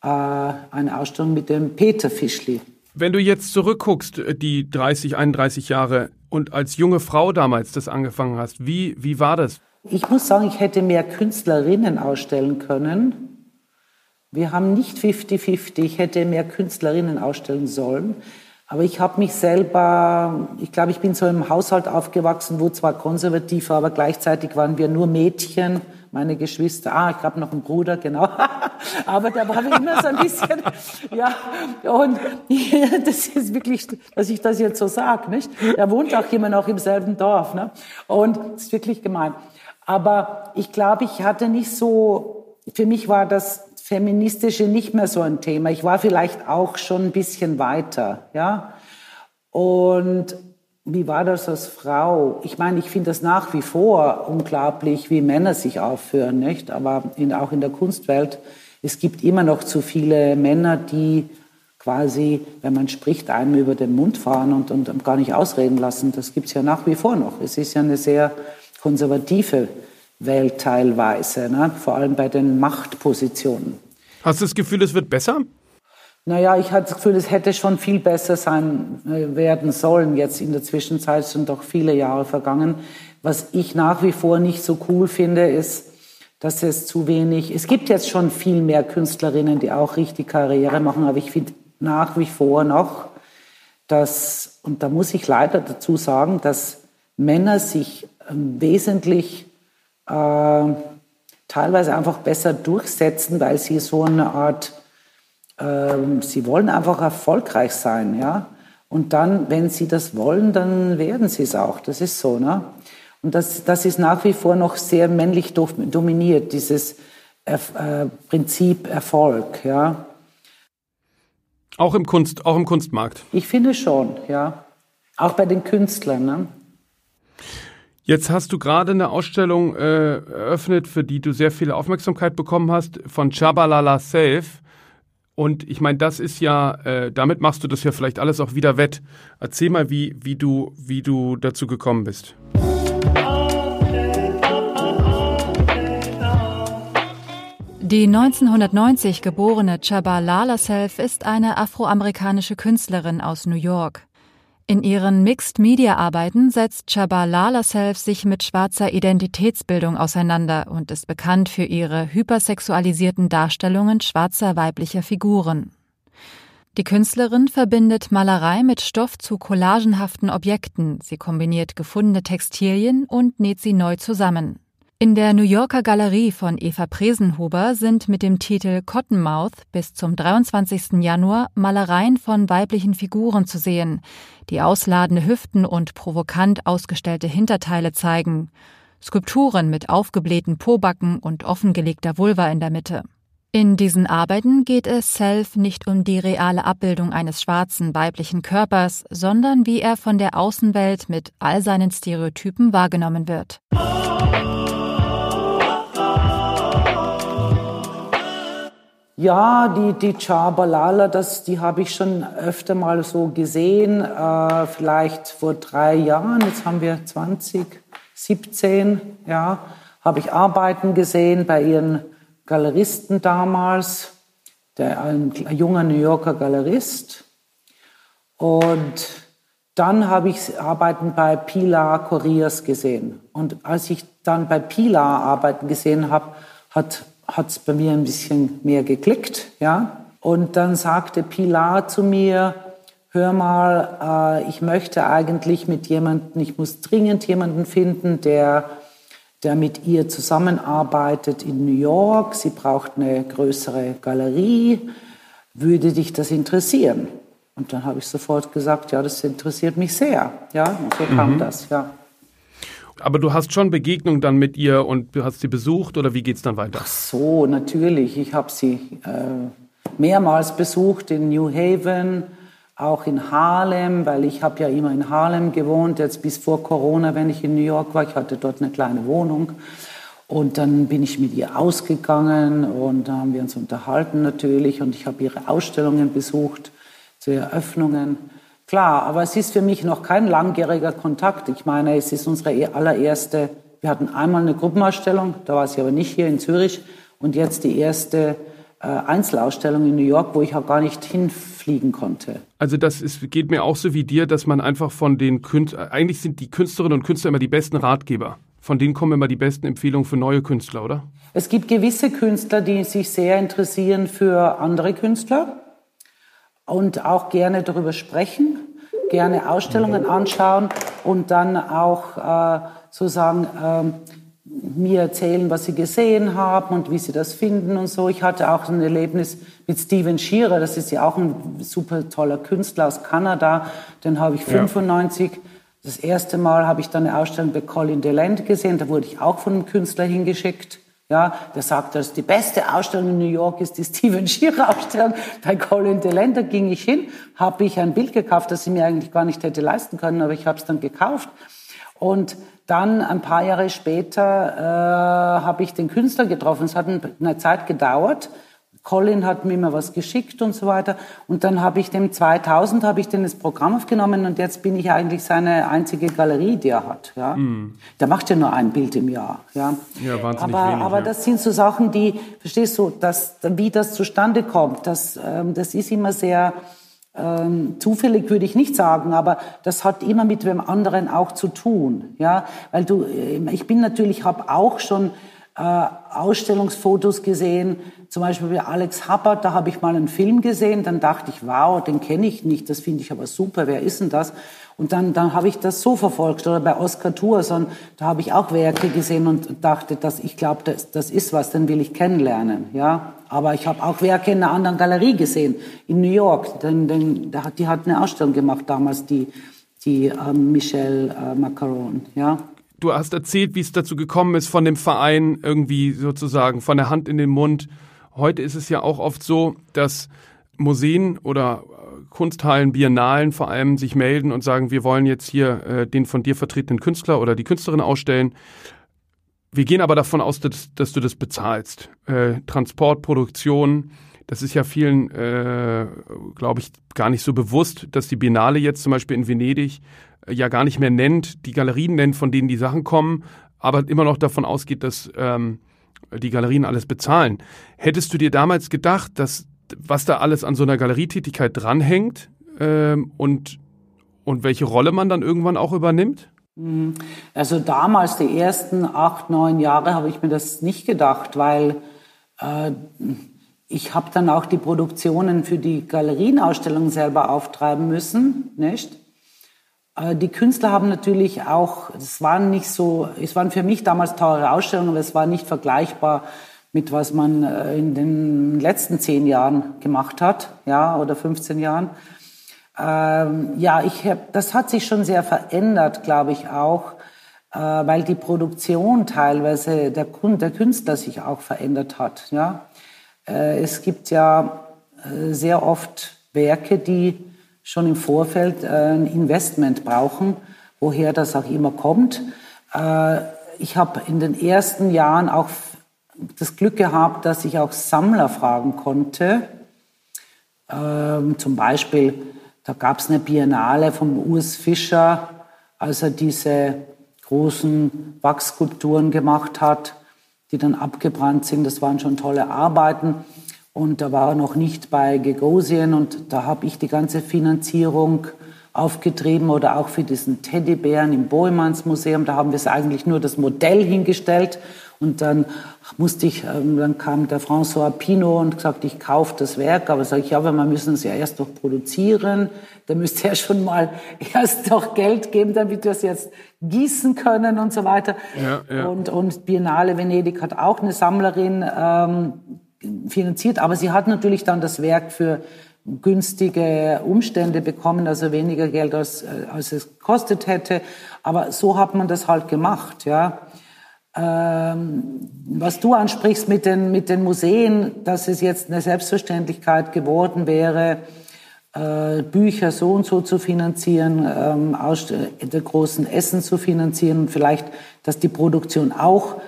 äh, eine Ausstellung mit dem Peter Fischli. Wenn du jetzt zurückguckst, äh, die 30, 31 Jahre und als junge Frau damals das angefangen hast, wie, wie war das? Ich muss sagen, ich hätte mehr Künstlerinnen ausstellen können. Wir haben nicht 50-50. Ich hätte mehr Künstlerinnen ausstellen sollen. Aber ich habe mich selber, ich glaube, ich bin so im Haushalt aufgewachsen, wo zwar konservativ aber gleichzeitig waren wir nur Mädchen meine Geschwister, ah, ich habe noch einen Bruder, genau. Aber da war immer so ein bisschen, ja, und das ist wirklich, dass ich das jetzt so sage, nicht? Er wohnt auch immer noch im selben Dorf, ne? Und das ist wirklich gemein. Aber ich glaube, ich hatte nicht so, für mich war das Feministische nicht mehr so ein Thema. Ich war vielleicht auch schon ein bisschen weiter, ja. Und wie war das als Frau? Ich meine, ich finde das nach wie vor unglaublich, wie Männer sich aufführen, nicht? Aber in, auch in der Kunstwelt, es gibt immer noch zu viele Männer, die quasi, wenn man spricht, einem über den Mund fahren und, und gar nicht ausreden lassen. Das gibt es ja nach wie vor noch. Es ist ja eine sehr konservative Welt teilweise, ne? vor allem bei den Machtpositionen. Hast du das Gefühl, es wird besser? Naja, ich hatte das Gefühl, es hätte schon viel besser sein äh, werden sollen. Jetzt in der Zwischenzeit sind doch viele Jahre vergangen. Was ich nach wie vor nicht so cool finde, ist, dass es zu wenig, es gibt jetzt schon viel mehr Künstlerinnen, die auch richtig Karriere machen, aber ich finde nach wie vor noch, dass, und da muss ich leider dazu sagen, dass Männer sich ähm, wesentlich äh, teilweise einfach besser durchsetzen, weil sie so eine Art ähm, sie wollen einfach erfolgreich sein, ja. Und dann, wenn sie das wollen, dann werden sie es auch. Das ist so, ne? Und das, das ist nach wie vor noch sehr männlich dominiert, dieses äh, Prinzip Erfolg, ja. Auch im Kunst, auch im Kunstmarkt. Ich finde schon, ja. Auch bei den Künstlern, ne? Jetzt hast du gerade eine Ausstellung äh, eröffnet, für die du sehr viel Aufmerksamkeit bekommen hast, von Chabalala Self. Und ich meine, das ist ja, äh, damit machst du das ja vielleicht alles auch wieder wett. Erzähl mal, wie, wie, du, wie du dazu gekommen bist. Die 1990 geborene Chaba Lalaself ist eine afroamerikanische Künstlerin aus New York. In ihren Mixed-Media-Arbeiten setzt Chabala Self sich mit schwarzer Identitätsbildung auseinander und ist bekannt für ihre hypersexualisierten Darstellungen schwarzer weiblicher Figuren. Die Künstlerin verbindet Malerei mit Stoff zu collagenhaften Objekten, sie kombiniert gefundene Textilien und näht sie neu zusammen. In der New Yorker Galerie von Eva Presenhuber sind mit dem Titel Cottonmouth bis zum 23. Januar Malereien von weiblichen Figuren zu sehen, die ausladende Hüften und provokant ausgestellte Hinterteile zeigen. Skulpturen mit aufgeblähten Pobacken und offengelegter Vulva in der Mitte. In diesen Arbeiten geht es Self nicht um die reale Abbildung eines schwarzen weiblichen Körpers, sondern wie er von der Außenwelt mit all seinen Stereotypen wahrgenommen wird. Ja, die, die Chabalala, das, die habe ich schon öfter mal so gesehen, äh, vielleicht vor drei Jahren, jetzt haben wir 2017, ja, habe ich Arbeiten gesehen bei ihren Galeristen damals, der, ein, junger New Yorker Galerist. Und dann habe ich Arbeiten bei Pilar Corrias gesehen. Und als ich dann bei Pilar Arbeiten gesehen habe, hat es bei mir ein bisschen mehr geklickt. Ja? Und dann sagte Pilar zu mir, hör mal, äh, ich möchte eigentlich mit jemandem, ich muss dringend jemanden finden, der der mit ihr zusammenarbeitet in New York. Sie braucht eine größere Galerie. Würde dich das interessieren? Und dann habe ich sofort gesagt, ja, das interessiert mich sehr. Ja, und so kam mhm. das, ja. Aber du hast schon Begegnungen dann mit ihr und du hast sie besucht oder wie geht es dann weiter? Ach so, natürlich. Ich habe sie äh, mehrmals besucht in New Haven, auch in Harlem, weil ich habe ja immer in Harlem gewohnt, jetzt bis vor Corona, wenn ich in New York war. Ich hatte dort eine kleine Wohnung. Und dann bin ich mit ihr ausgegangen und da haben wir uns unterhalten natürlich und ich habe ihre Ausstellungen besucht, zu Eröffnungen. Klar, aber es ist für mich noch kein langjähriger Kontakt. Ich meine, es ist unsere e-, allererste, wir hatten einmal eine Gruppenausstellung, da war sie aber nicht hier in Zürich und jetzt die erste äh, Einzelausstellung in New York, wo ich auch gar nicht hinfliegen konnte. Also das ist, geht mir auch so wie dir, dass man einfach von den Künstlern, eigentlich sind die Künstlerinnen und Künstler immer die besten Ratgeber. Von denen kommen immer die besten Empfehlungen für neue Künstler, oder? Es gibt gewisse Künstler, die sich sehr interessieren für andere Künstler und auch gerne darüber sprechen, gerne Ausstellungen anschauen und dann auch äh, sozusagen äh, mir erzählen, was sie gesehen haben und wie sie das finden und so. Ich hatte auch ein Erlebnis mit Steven Shearer, das ist ja auch ein super toller Künstler aus Kanada. Den habe ich 95. Ja. Das erste Mal habe ich dann eine Ausstellung bei Colin DeLand gesehen, da wurde ich auch von einem Künstler hingeschickt. Ja, der sagt, dass die beste Ausstellung in New York ist die Steven Shearer Ausstellung. Bei Colin DeLand, da ging ich hin, habe ich ein Bild gekauft, das ich mir eigentlich gar nicht hätte leisten können, aber ich habe es dann gekauft. Und dann ein paar Jahre später äh, habe ich den Künstler getroffen. Es hat eine Zeit gedauert. Colin hat mir immer was geschickt und so weiter. Und dann habe ich dem 2000 habe ich den das Programm aufgenommen und jetzt bin ich eigentlich seine einzige Galerie, die er hat. Ja, mm. der macht ja nur ein Bild im Jahr. Ja, ja wahnsinnig aber, wenig, aber ja. das sind so Sachen, die verstehst du, dass wie das zustande kommt. Das ähm, das ist immer sehr ähm, zufällig würde ich nicht sagen, aber das hat immer mit dem anderen auch zu tun, ja, weil du, äh, ich bin natürlich, habe auch schon Ausstellungsfotos gesehen, zum Beispiel bei Alex Hubbard, da habe ich mal einen Film gesehen, dann dachte ich, wow, den kenne ich nicht, das finde ich aber super, wer ist denn das? Und dann, dann habe ich das so verfolgt. Oder bei Oscar Thurson, da habe ich auch Werke gesehen und dachte, dass ich glaube, das, das ist was, den will ich kennenlernen. Ja, aber ich habe auch Werke in einer anderen Galerie gesehen in New York. Denn, denn die hat eine Ausstellung gemacht damals, die die äh, Michelle äh, Macaron. Ja. Du hast erzählt, wie es dazu gekommen ist, von dem Verein irgendwie sozusagen von der Hand in den Mund. Heute ist es ja auch oft so, dass Museen oder Kunsthallen, Biennalen vor allem sich melden und sagen, wir wollen jetzt hier äh, den von dir vertretenen Künstler oder die Künstlerin ausstellen. Wir gehen aber davon aus, dass, dass du das bezahlst. Äh, Transport, Produktion, das ist ja vielen, äh, glaube ich, gar nicht so bewusst, dass die Biennale jetzt zum Beispiel in Venedig äh, ja gar nicht mehr nennt, die Galerien nennt, von denen die Sachen kommen, aber immer noch davon ausgeht, dass ähm, die Galerien alles bezahlen. Hättest du dir damals gedacht, dass was da alles an so einer Galerietätigkeit dranhängt ähm, und, und welche Rolle man dann irgendwann auch übernimmt? Mhm. Also damals, die ersten acht, neun Jahre, habe ich mir das nicht gedacht, weil äh, ich habe dann auch die Produktionen für die Galerienausstellungen selber auftreiben müssen, nicht? Äh, die Künstler haben natürlich auch, es waren nicht so, es waren für mich damals teure Ausstellungen, aber es war nicht vergleichbar mit was man äh, in den letzten zehn Jahren gemacht hat, ja, oder 15 Jahren. Ähm, ja, ich hab, das hat sich schon sehr verändert, glaube ich auch, äh, weil die Produktion teilweise der, der Künstler sich auch verändert hat, ja. Äh, es gibt ja äh, sehr oft Werke, die schon im Vorfeld äh, ein Investment brauchen, woher das auch immer kommt. Ich habe in den ersten Jahren auch das Glück gehabt, dass ich auch Sammler fragen konnte. Ähm, zum Beispiel, da gab es eine Biennale vom Urs Fischer, als er diese großen Wachskulpturen gemacht hat, die dann abgebrannt sind. Das waren schon tolle Arbeiten. Und da war er noch nicht bei Gagosian und da habe ich die ganze Finanzierung aufgetrieben oder auch für diesen Teddybären im Bohemans Museum. Da haben wir es eigentlich nur das Modell hingestellt und dann musste ich, ähm, dann kam der François Pinault und gesagt, ich kaufe das Werk. Aber sage ich, ja, aber wir müssen es ja erst noch produzieren. Da müsste er schon mal erst noch Geld geben, damit wir es jetzt gießen können und so weiter. Ja, ja. Und, und Biennale Venedig hat auch eine Sammlerin ähm, finanziert, aber sie hat natürlich dann das Werk für günstige Umstände bekommen, also weniger Geld als, äh, als es kostet hätte. Aber so hat man das halt gemacht, ja. Ähm, was du ansprichst mit den, mit den Museen, dass es jetzt eine Selbstverständlichkeit geworden wäre, Bücher so und so zu finanzieren, ähm, aus der großen Essen zu finanzieren vielleicht, dass die Produktion auch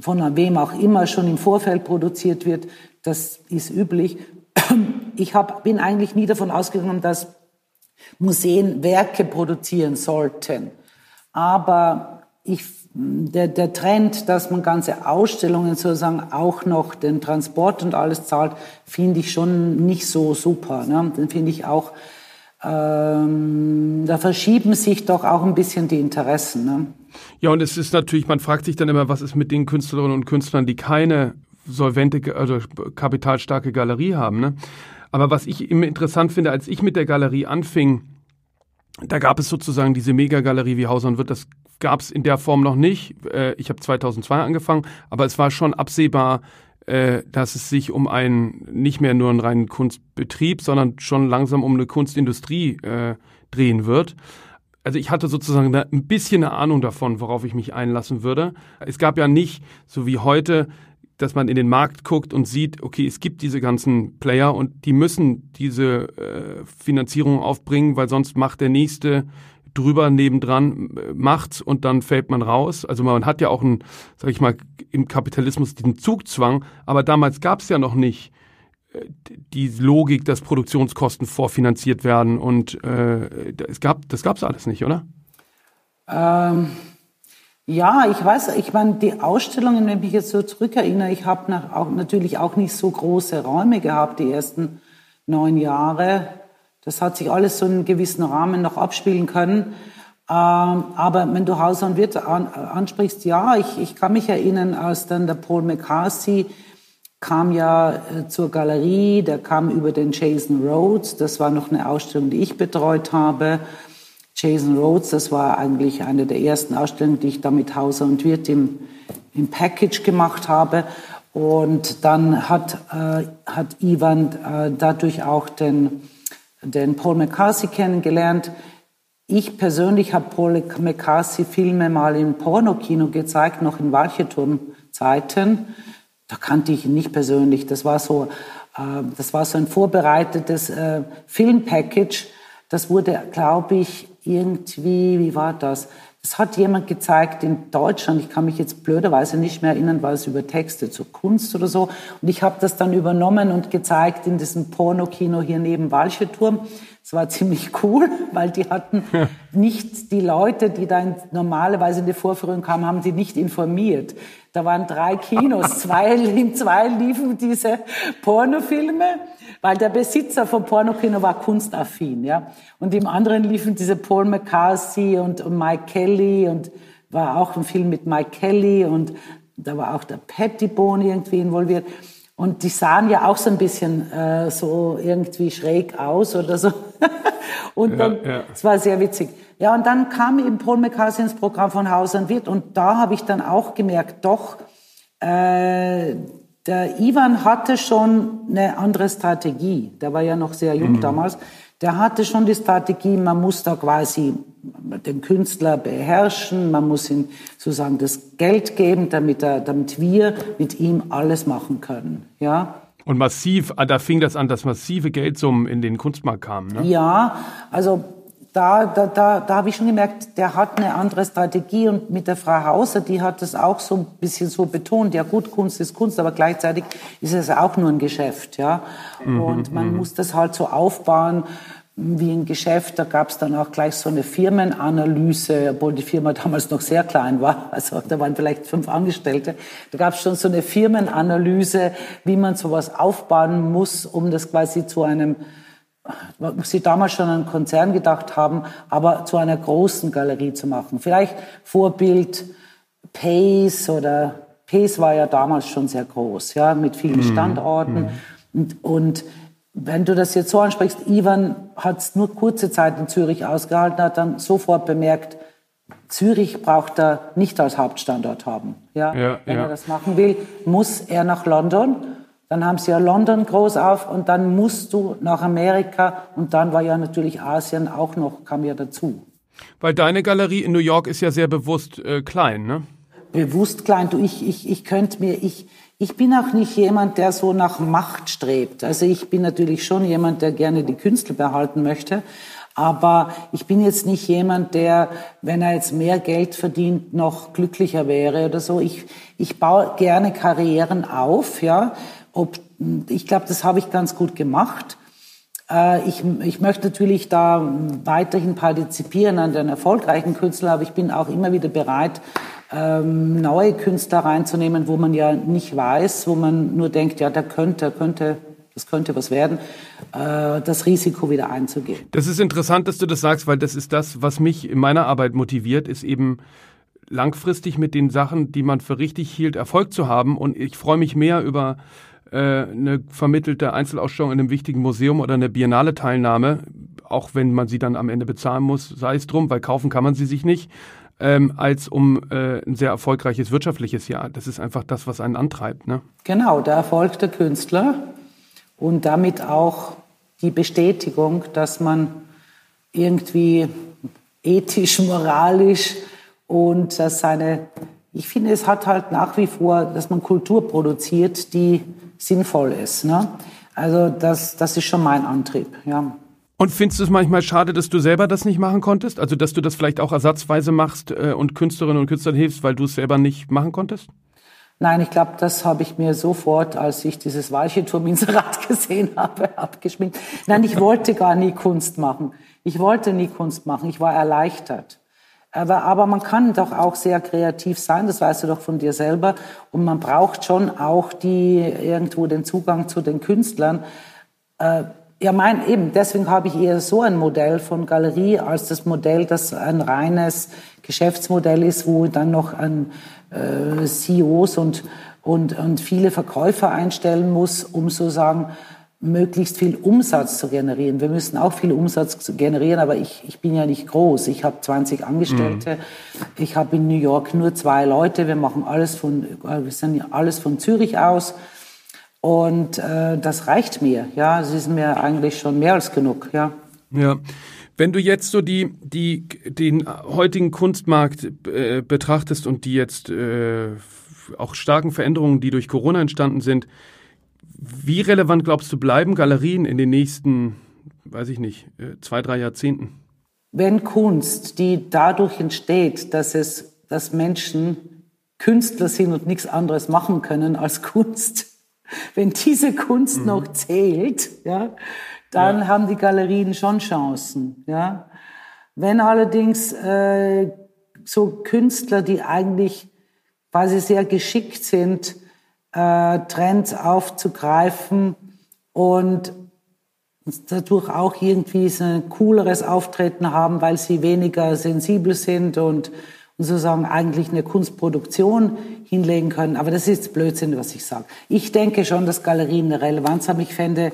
von wem auch immer schon im Vorfeld produziert wird, das ist üblich. Ich hab, bin eigentlich nie davon ausgegangen, dass Museen Werke produzieren sollten. Aber ich der, der Trend, dass man ganze Ausstellungen sozusagen auch noch den Transport und alles zahlt, finde ich schon nicht so super. Ne? Den finde ich auch, ähm, da verschieben sich doch auch ein bisschen die Interessen. Ne? Ja, und es ist natürlich, man fragt sich dann immer, was ist mit den Künstlerinnen und Künstlern, die keine solvente, also kapitalstarke Galerie haben. Ne? Aber was ich immer interessant finde, als ich mit der Galerie anfing, da gab es sozusagen diese Megagalerie wie Hauser und Wirth, das gab es in der Form noch nicht. Äh, ich habe 2002 angefangen, aber es war schon absehbar, äh, dass es sich um einen nicht mehr nur einen reinen Kunstbetrieb, sondern schon langsam um eine Kunstindustrie äh, drehen wird. Also ich hatte sozusagen ein bisschen eine Ahnung davon, worauf ich mich einlassen würde. Es gab ja nicht, so wie heute, dass man in den Markt guckt und sieht, okay, es gibt diese ganzen Player und die müssen diese äh, Finanzierung aufbringen, weil sonst macht der nächste drüber nebendran äh, macht und dann fällt man raus. Also man hat ja auch einen, sag ich mal, im Kapitalismus diesen Zugzwang, aber damals gab es ja noch nicht äh, die Logik, dass Produktionskosten vorfinanziert werden und äh, es gab, das gab es alles nicht, oder? Ähm, ja, ich weiß, ich meine, die Ausstellungen, wenn ich mich jetzt so zurückerinnere, ich habe auch, natürlich auch nicht so große Räume gehabt, die ersten neun Jahre. Das hat sich alles so in einem gewissen Rahmen noch abspielen können. Ähm, aber wenn du Hauser und Wirt ansprichst, ja, ich, ich kann mich erinnern, als dann der Paul McCarthy kam ja äh, zur Galerie, der kam über den Jason Rhodes, das war noch eine Ausstellung, die ich betreut habe. Jason Rhodes, das war eigentlich eine der ersten Ausstellungen, die ich da mit Hauser und Wirt im, im Package gemacht habe. Und dann hat, äh, hat Ivan äh, dadurch auch den den Paul McCarthy kennengelernt. Ich persönlich habe Paul McCarthy Filme mal im Pornokino gezeigt, noch in Walcheturm-Zeiten. Da kannte ich ihn nicht persönlich. Das war so, äh, das war so ein vorbereitetes äh, Filmpackage. Das wurde, glaube ich, irgendwie, wie war das? Das hat jemand gezeigt in Deutschland. Ich kann mich jetzt blöderweise nicht mehr erinnern, war es über Texte zur Kunst oder so. Und ich habe das dann übernommen und gezeigt in diesem Pornokino hier neben Walcheturm. Es war ziemlich cool, weil die hatten nicht die Leute, die da in, normalerweise in die Vorführung kamen, haben sie nicht informiert. Da waren drei Kinos, zwei, in zwei liefen diese Pornofilme weil der Besitzer von Pornokino war kunstaffin, ja. Und im anderen liefen diese Paul McCarthy und, und Mike Kelly und war auch ein Film mit Mike Kelly und da war auch der Pettibone irgendwie involviert. Und die sahen ja auch so ein bisschen äh, so irgendwie schräg aus oder so. und dann, ja, ja. es war sehr witzig. Ja, und dann kam eben Paul McCarthy ins Programm von Haus und Wirt und da habe ich dann auch gemerkt, doch, äh, der Ivan hatte schon eine andere Strategie. Der war ja noch sehr jung mhm. damals. Der hatte schon die Strategie, man muss da quasi den Künstler beherrschen, man muss ihm sozusagen das Geld geben, damit, er, damit wir mit ihm alles machen können. Ja? Und massiv, ah, da fing das an, dass massive Geldsummen in den Kunstmarkt kamen. Ne? Ja, also da, da, da, da habe ich schon gemerkt, der hat eine andere Strategie und mit der Frau Hauser, die hat das auch so ein bisschen so betont. Ja gut, Kunst ist Kunst, aber gleichzeitig ist es auch nur ein Geschäft, ja. Mhm, und man mhm. muss das halt so aufbauen wie ein Geschäft. Da gab es dann auch gleich so eine Firmenanalyse, obwohl die Firma damals noch sehr klein war. Also da waren vielleicht fünf Angestellte. Da gab es schon so eine Firmenanalyse, wie man sowas aufbauen muss, um das quasi zu einem sie damals schon an einen Konzern gedacht haben, aber zu einer großen Galerie zu machen. Vielleicht Vorbild Pace oder Pace war ja damals schon sehr groß, ja, mit vielen mhm. Standorten. Mhm. Und, und wenn du das jetzt so ansprichst, Ivan hat es nur kurze Zeit in Zürich ausgehalten, hat dann sofort bemerkt, Zürich braucht er nicht als Hauptstandort haben. Ja? ja wenn ja. er das machen will, muss er nach London. Dann haben sie ja London groß auf und dann musst du nach Amerika und dann war ja natürlich Asien auch noch, kam ja dazu. Weil deine Galerie in New York ist ja sehr bewusst äh, klein, ne? Bewusst klein. Du, ich, ich, ich könnte mir, ich, ich bin auch nicht jemand, der so nach Macht strebt. Also ich bin natürlich schon jemand, der gerne die Künstler behalten möchte. Aber ich bin jetzt nicht jemand, der, wenn er jetzt mehr Geld verdient, noch glücklicher wäre oder so. Ich, ich baue gerne Karrieren auf, ja. Ob, ich glaube, das habe ich ganz gut gemacht. Äh, ich, ich möchte natürlich da weiterhin partizipieren an den erfolgreichen Künstlern, aber ich bin auch immer wieder bereit, ähm, neue Künstler reinzunehmen, wo man ja nicht weiß, wo man nur denkt, ja, der könnte, könnte, das könnte was werden, äh, das Risiko wieder einzugehen. Das ist interessant, dass du das sagst, weil das ist das, was mich in meiner Arbeit motiviert, ist eben langfristig mit den Sachen, die man für richtig hielt, Erfolg zu haben. Und ich freue mich mehr über äh, eine vermittelte Einzelausstellung in einem wichtigen Museum oder eine Biennale-Teilnahme, auch wenn man sie dann am Ende bezahlen muss, sei es drum, weil kaufen kann man sie sich nicht, ähm, als um äh, ein sehr erfolgreiches wirtschaftliches Jahr. Das ist einfach das, was einen antreibt. Ne? Genau, der Erfolg der Künstler und damit auch die Bestätigung, dass man irgendwie ethisch, moralisch und dass seine, ich finde, es hat halt nach wie vor, dass man Kultur produziert, die sinnvoll ist. Ne? Also das, das ist schon mein Antrieb. Ja. Und findest du es manchmal schade, dass du selber das nicht machen konntest? Also, dass du das vielleicht auch ersatzweise machst äh, und Künstlerinnen und Künstlern hilfst, weil du es selber nicht machen konntest? Nein, ich glaube, das habe ich mir sofort, als ich dieses Walcheturm-Inserat gesehen habe, abgeschminkt. Nein, ich wollte gar nie Kunst machen. Ich wollte nie Kunst machen. Ich war erleichtert. Aber, aber man kann doch auch sehr kreativ sein, das weißt du doch von dir selber. Und man braucht schon auch die, irgendwo den Zugang zu den Künstlern. Äh, ja, mein, eben, deswegen habe ich eher so ein Modell von Galerie als das Modell, das ein reines Geschäftsmodell ist, wo dann noch ein äh, CEOs und, und, und viele Verkäufer einstellen muss, um sozusagen möglichst viel Umsatz zu generieren. Wir müssen auch viel Umsatz generieren, aber ich, ich bin ja nicht groß. Ich habe 20 Angestellte. Mhm. Ich habe in New York nur zwei Leute. Wir machen alles von, wir sind ja alles von Zürich aus. Und äh, das reicht mir. Ja, es ist mir eigentlich schon mehr als genug. Ja. Ja. Wenn du jetzt so die, die, den heutigen Kunstmarkt äh, betrachtest und die jetzt äh, auch starken Veränderungen, die durch Corona entstanden sind, wie relevant glaubst du bleiben Galerien in den nächsten, weiß ich nicht, äh, zwei, drei Jahrzehnten? Wenn Kunst, die dadurch entsteht, dass es, dass Menschen Künstler sind und nichts anderes machen können als Kunst, wenn diese Kunst mhm. noch zählt, ja, dann ja. haben die Galerien schon Chancen. Ja. Wenn allerdings äh, so Künstler, die eigentlich quasi sehr geschickt sind, äh, Trends aufzugreifen und dadurch auch irgendwie so ein cooleres Auftreten haben, weil sie weniger sensibel sind und, und sozusagen eigentlich eine Kunstproduktion hinlegen können. Aber das ist Blödsinn, was ich sage. Ich denke schon, dass Galerien eine Relevanz haben. Ich fände,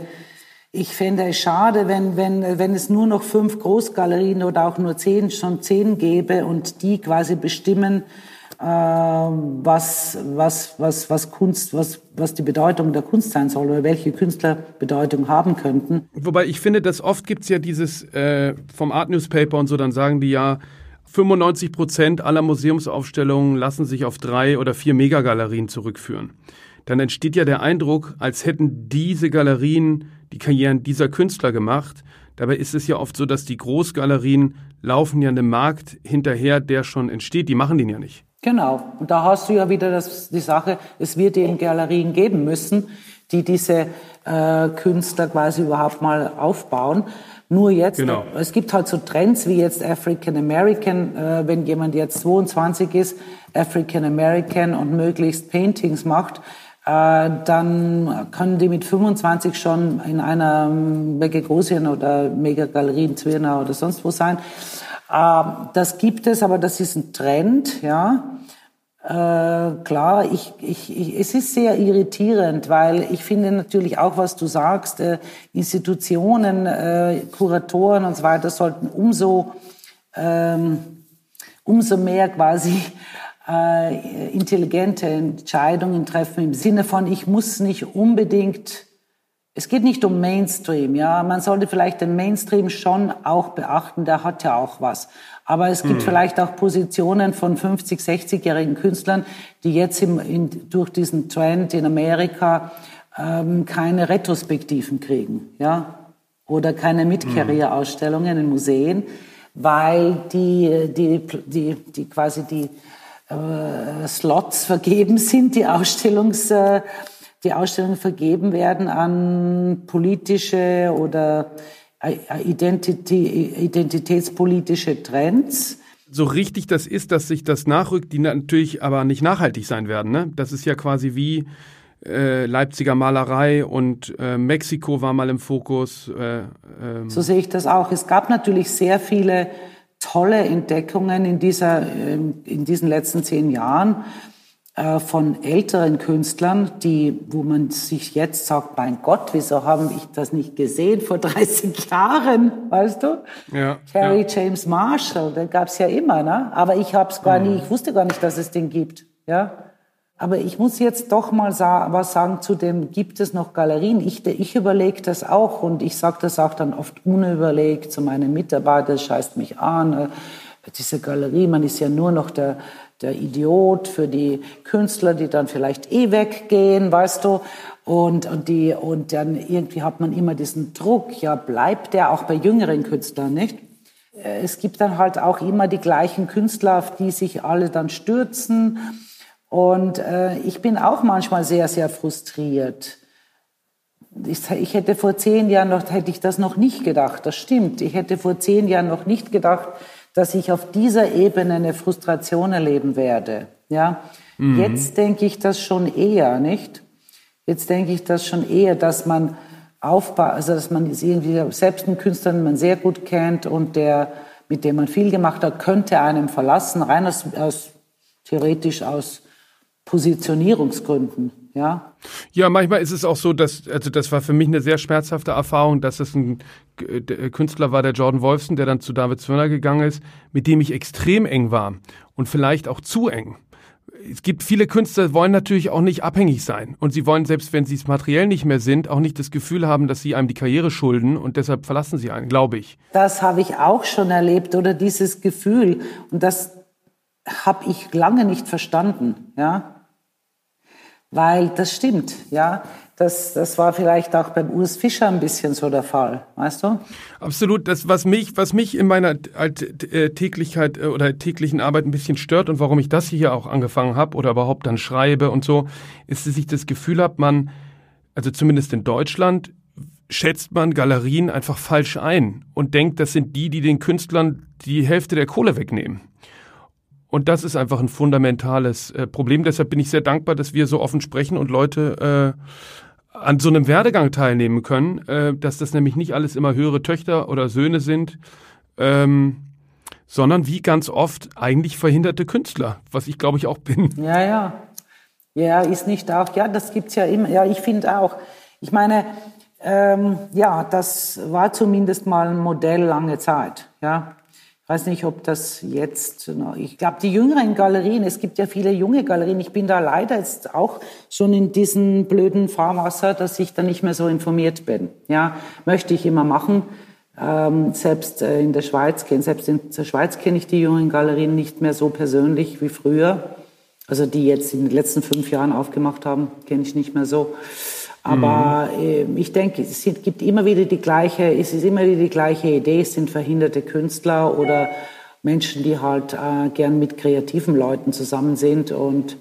ich fände es schade, wenn, wenn, wenn es nur noch fünf Großgalerien oder auch nur zehn, schon zehn gäbe und die quasi bestimmen, was, was, was, was Kunst, was, was die Bedeutung der Kunst sein soll oder welche Künstler Bedeutung haben könnten. Wobei ich finde, dass oft gibt's ja dieses äh, vom Art Newspaper und so, dann sagen die ja, 95 Prozent aller Museumsaufstellungen lassen sich auf drei oder vier Megagalerien zurückführen. Dann entsteht ja der Eindruck, als hätten diese Galerien die Karrieren dieser Künstler gemacht. Dabei ist es ja oft so, dass die Großgalerien laufen ja einem Markt hinterher, der schon entsteht. Die machen den ja nicht. Genau. Und da hast du ja wieder das, die Sache, es wird eben Galerien geben müssen, die diese äh, Künstler quasi überhaupt mal aufbauen. Nur jetzt, genau. es gibt halt so Trends wie jetzt African American, äh, wenn jemand jetzt 22 ist, African American und möglichst Paintings macht, äh, dann können die mit 25 schon in einer Megagosien oder Megagalerie in Zwirna oder sonst wo sein. Äh, das gibt es, aber das ist ein Trend, ja. Äh, klar, ich, ich, ich, es ist sehr irritierend, weil ich finde natürlich auch, was du sagst, äh, Institutionen, äh, Kuratoren und so weiter sollten umso, ähm, umso mehr quasi äh, intelligente Entscheidungen treffen im Sinne von, ich muss nicht unbedingt es geht nicht um Mainstream, ja. Man sollte vielleicht den Mainstream schon auch beachten, der hat ja auch was. Aber es gibt hm. vielleicht auch Positionen von 50, 60-jährigen Künstlern, die jetzt im, in, durch diesen Trend in Amerika ähm, keine Retrospektiven kriegen, ja. Oder keine Mid-Career-Ausstellungen in Museen, weil die, die, die, die quasi die äh, Slots vergeben sind, die Ausstellungs... Äh, die Ausstellungen vergeben werden an politische oder äh, identitätspolitische Trends. So richtig das ist, dass sich das nachrückt, die natürlich aber nicht nachhaltig sein werden. Ne? Das ist ja quasi wie äh, Leipziger Malerei und äh, Mexiko war mal im Fokus. Äh, ähm. So sehe ich das auch. Es gab natürlich sehr viele tolle Entdeckungen in, dieser, ähm, in diesen letzten zehn Jahren. Äh, von älteren Künstlern, die, wo man sich jetzt sagt, mein Gott, wieso haben ich das nicht gesehen vor 30 Jahren, weißt du? Ja, Harry ja. James Marshall, den gab's ja immer, ne? Aber ich hab's gar mhm. nie, ich wusste gar nicht, dass es den gibt, ja? Aber ich muss jetzt doch mal sa was sagen zu dem, gibt es noch Galerien? Ich, ich überlege das auch und ich sage das auch dann oft unüberlegt zu meinen Mitarbeitern, scheißt mich an, äh, diese Galerie, man ist ja nur noch der, der Idiot für die Künstler, die dann vielleicht eh weggehen, weißt du. Und, und, die, und dann irgendwie hat man immer diesen Druck, ja, bleibt der auch bei jüngeren Künstlern, nicht? Äh, es gibt dann halt auch immer die gleichen Künstler, auf die sich alle dann stürzen. Und äh, ich bin auch manchmal sehr, sehr frustriert. Ich, ich hätte vor zehn Jahren noch, hätte ich das noch nicht gedacht. Das stimmt. Ich hätte vor zehn Jahren noch nicht gedacht, dass ich auf dieser Ebene eine Frustration erleben werde. Ja, mhm. jetzt denke ich das schon eher, nicht? Jetzt denke ich das schon eher, dass man aufbaut, also dass man irgendwie selbst einen Künstler, den man sehr gut kennt und der, mit dem man viel gemacht hat, könnte einem verlassen, rein aus, aus theoretisch aus Positionierungsgründen. Ja. Ja, manchmal ist es auch so, dass, also das war für mich eine sehr schmerzhafte Erfahrung, dass es ein Künstler war, der Jordan Wolfson, der dann zu David Zwirner gegangen ist, mit dem ich extrem eng war und vielleicht auch zu eng. Es gibt viele Künstler, wollen natürlich auch nicht abhängig sein. Und sie wollen, selbst wenn sie es materiell nicht mehr sind, auch nicht das Gefühl haben, dass sie einem die Karriere schulden und deshalb verlassen sie einen, glaube ich. Das habe ich auch schon erlebt oder dieses Gefühl. Und das habe ich lange nicht verstanden, ja. Weil das stimmt, ja. Das, das war vielleicht auch beim Urs Fischer ein bisschen so der Fall, weißt du? Absolut. Das, was mich, was mich in meiner äh, Täglichkeit äh, oder täglichen Arbeit ein bisschen stört und warum ich das hier auch angefangen habe oder überhaupt dann schreibe und so, ist, dass ich das Gefühl habe, man, also zumindest in Deutschland, schätzt man Galerien einfach falsch ein und denkt, das sind die, die den Künstlern die Hälfte der Kohle wegnehmen. Und das ist einfach ein fundamentales äh, Problem. Deshalb bin ich sehr dankbar, dass wir so offen sprechen und Leute äh, an so einem Werdegang teilnehmen können, äh, dass das nämlich nicht alles immer höhere Töchter oder Söhne sind, ähm, sondern wie ganz oft eigentlich verhinderte Künstler, was ich glaube ich auch bin. Ja, ja. Ja, ist nicht auch, ja, das gibt's ja immer. Ja, ich finde auch. Ich meine, ähm, ja, das war zumindest mal ein Modell lange Zeit. Ja, weiß nicht, ob das jetzt. Ich glaube, die jüngeren Galerien. Es gibt ja viele junge Galerien. Ich bin da leider jetzt auch schon in diesem blöden Fahrwasser, dass ich da nicht mehr so informiert bin. Ja, möchte ich immer machen. Ähm, selbst äh, in der Schweiz selbst in der Schweiz kenne ich die jungen Galerien nicht mehr so persönlich wie früher. Also die jetzt in den letzten fünf Jahren aufgemacht haben, kenne ich nicht mehr so. Aber mhm. äh, ich denke, es gibt immer wieder die gleiche, es ist immer wieder die gleiche Idee. Es sind verhinderte Künstler oder Menschen, die halt äh, gern mit kreativen Leuten zusammen sind und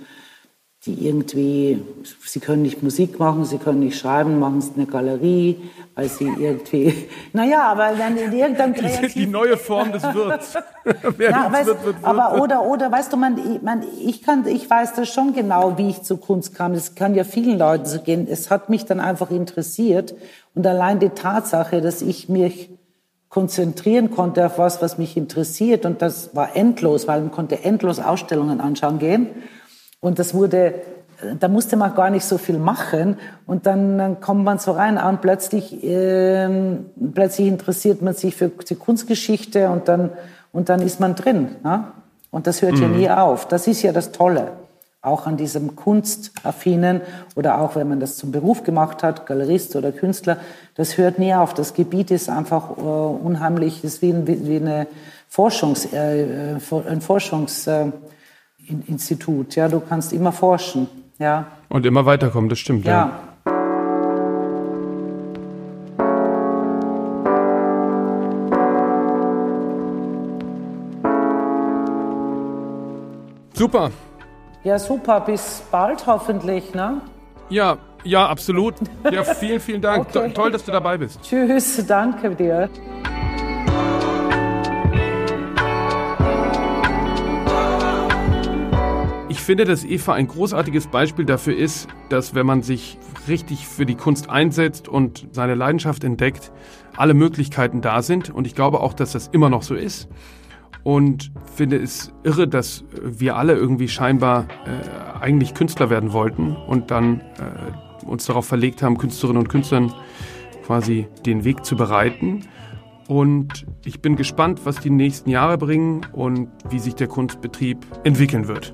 die irgendwie, sie können nicht Musik machen, sie können nicht schreiben, machen es in der Galerie, weil sie irgendwie, naja, aber dann in irgendeinem kreativen... Die neue Form des Wirts. ja, weißt, wird, wird, aber oder, oder, weißt du, man, man, ich kann, ich weiß das schon genau, wie ich zur Kunst kam. Es kann ja vielen Leuten so gehen. Es hat mich dann einfach interessiert und allein die Tatsache, dass ich mich konzentrieren konnte auf was, was mich interessiert und das war endlos, weil man konnte endlos Ausstellungen anschauen gehen und das wurde, da musste man gar nicht so viel machen. Und dann, dann kommt man so rein und plötzlich, ähm, plötzlich interessiert man sich für die Kunstgeschichte und dann, und dann ist man drin. Ne? Und das hört mhm. ja nie auf. Das ist ja das Tolle. Auch an diesem Kunstaffinen oder auch wenn man das zum Beruf gemacht hat, Galerist oder Künstler, das hört nie auf. Das Gebiet ist einfach äh, unheimlich, ist wie, wie eine Forschungs, äh, äh ein Forschungs, äh, Institut. Ja, du kannst immer forschen. Ja. Und immer weiterkommen, das stimmt. ja. ja. Super. Ja, super. Bis bald hoffentlich, ne? Ja, ja, absolut. Ja, vielen, vielen Dank. okay. Toll, dass du dabei bist. Tschüss, danke dir. Finde, dass Eva ein großartiges Beispiel dafür ist, dass wenn man sich richtig für die Kunst einsetzt und seine Leidenschaft entdeckt, alle Möglichkeiten da sind. Und ich glaube auch, dass das immer noch so ist. Und finde es irre, dass wir alle irgendwie scheinbar äh, eigentlich Künstler werden wollten und dann äh, uns darauf verlegt haben, Künstlerinnen und Künstlern quasi den Weg zu bereiten. Und ich bin gespannt, was die nächsten Jahre bringen und wie sich der Kunstbetrieb entwickeln wird.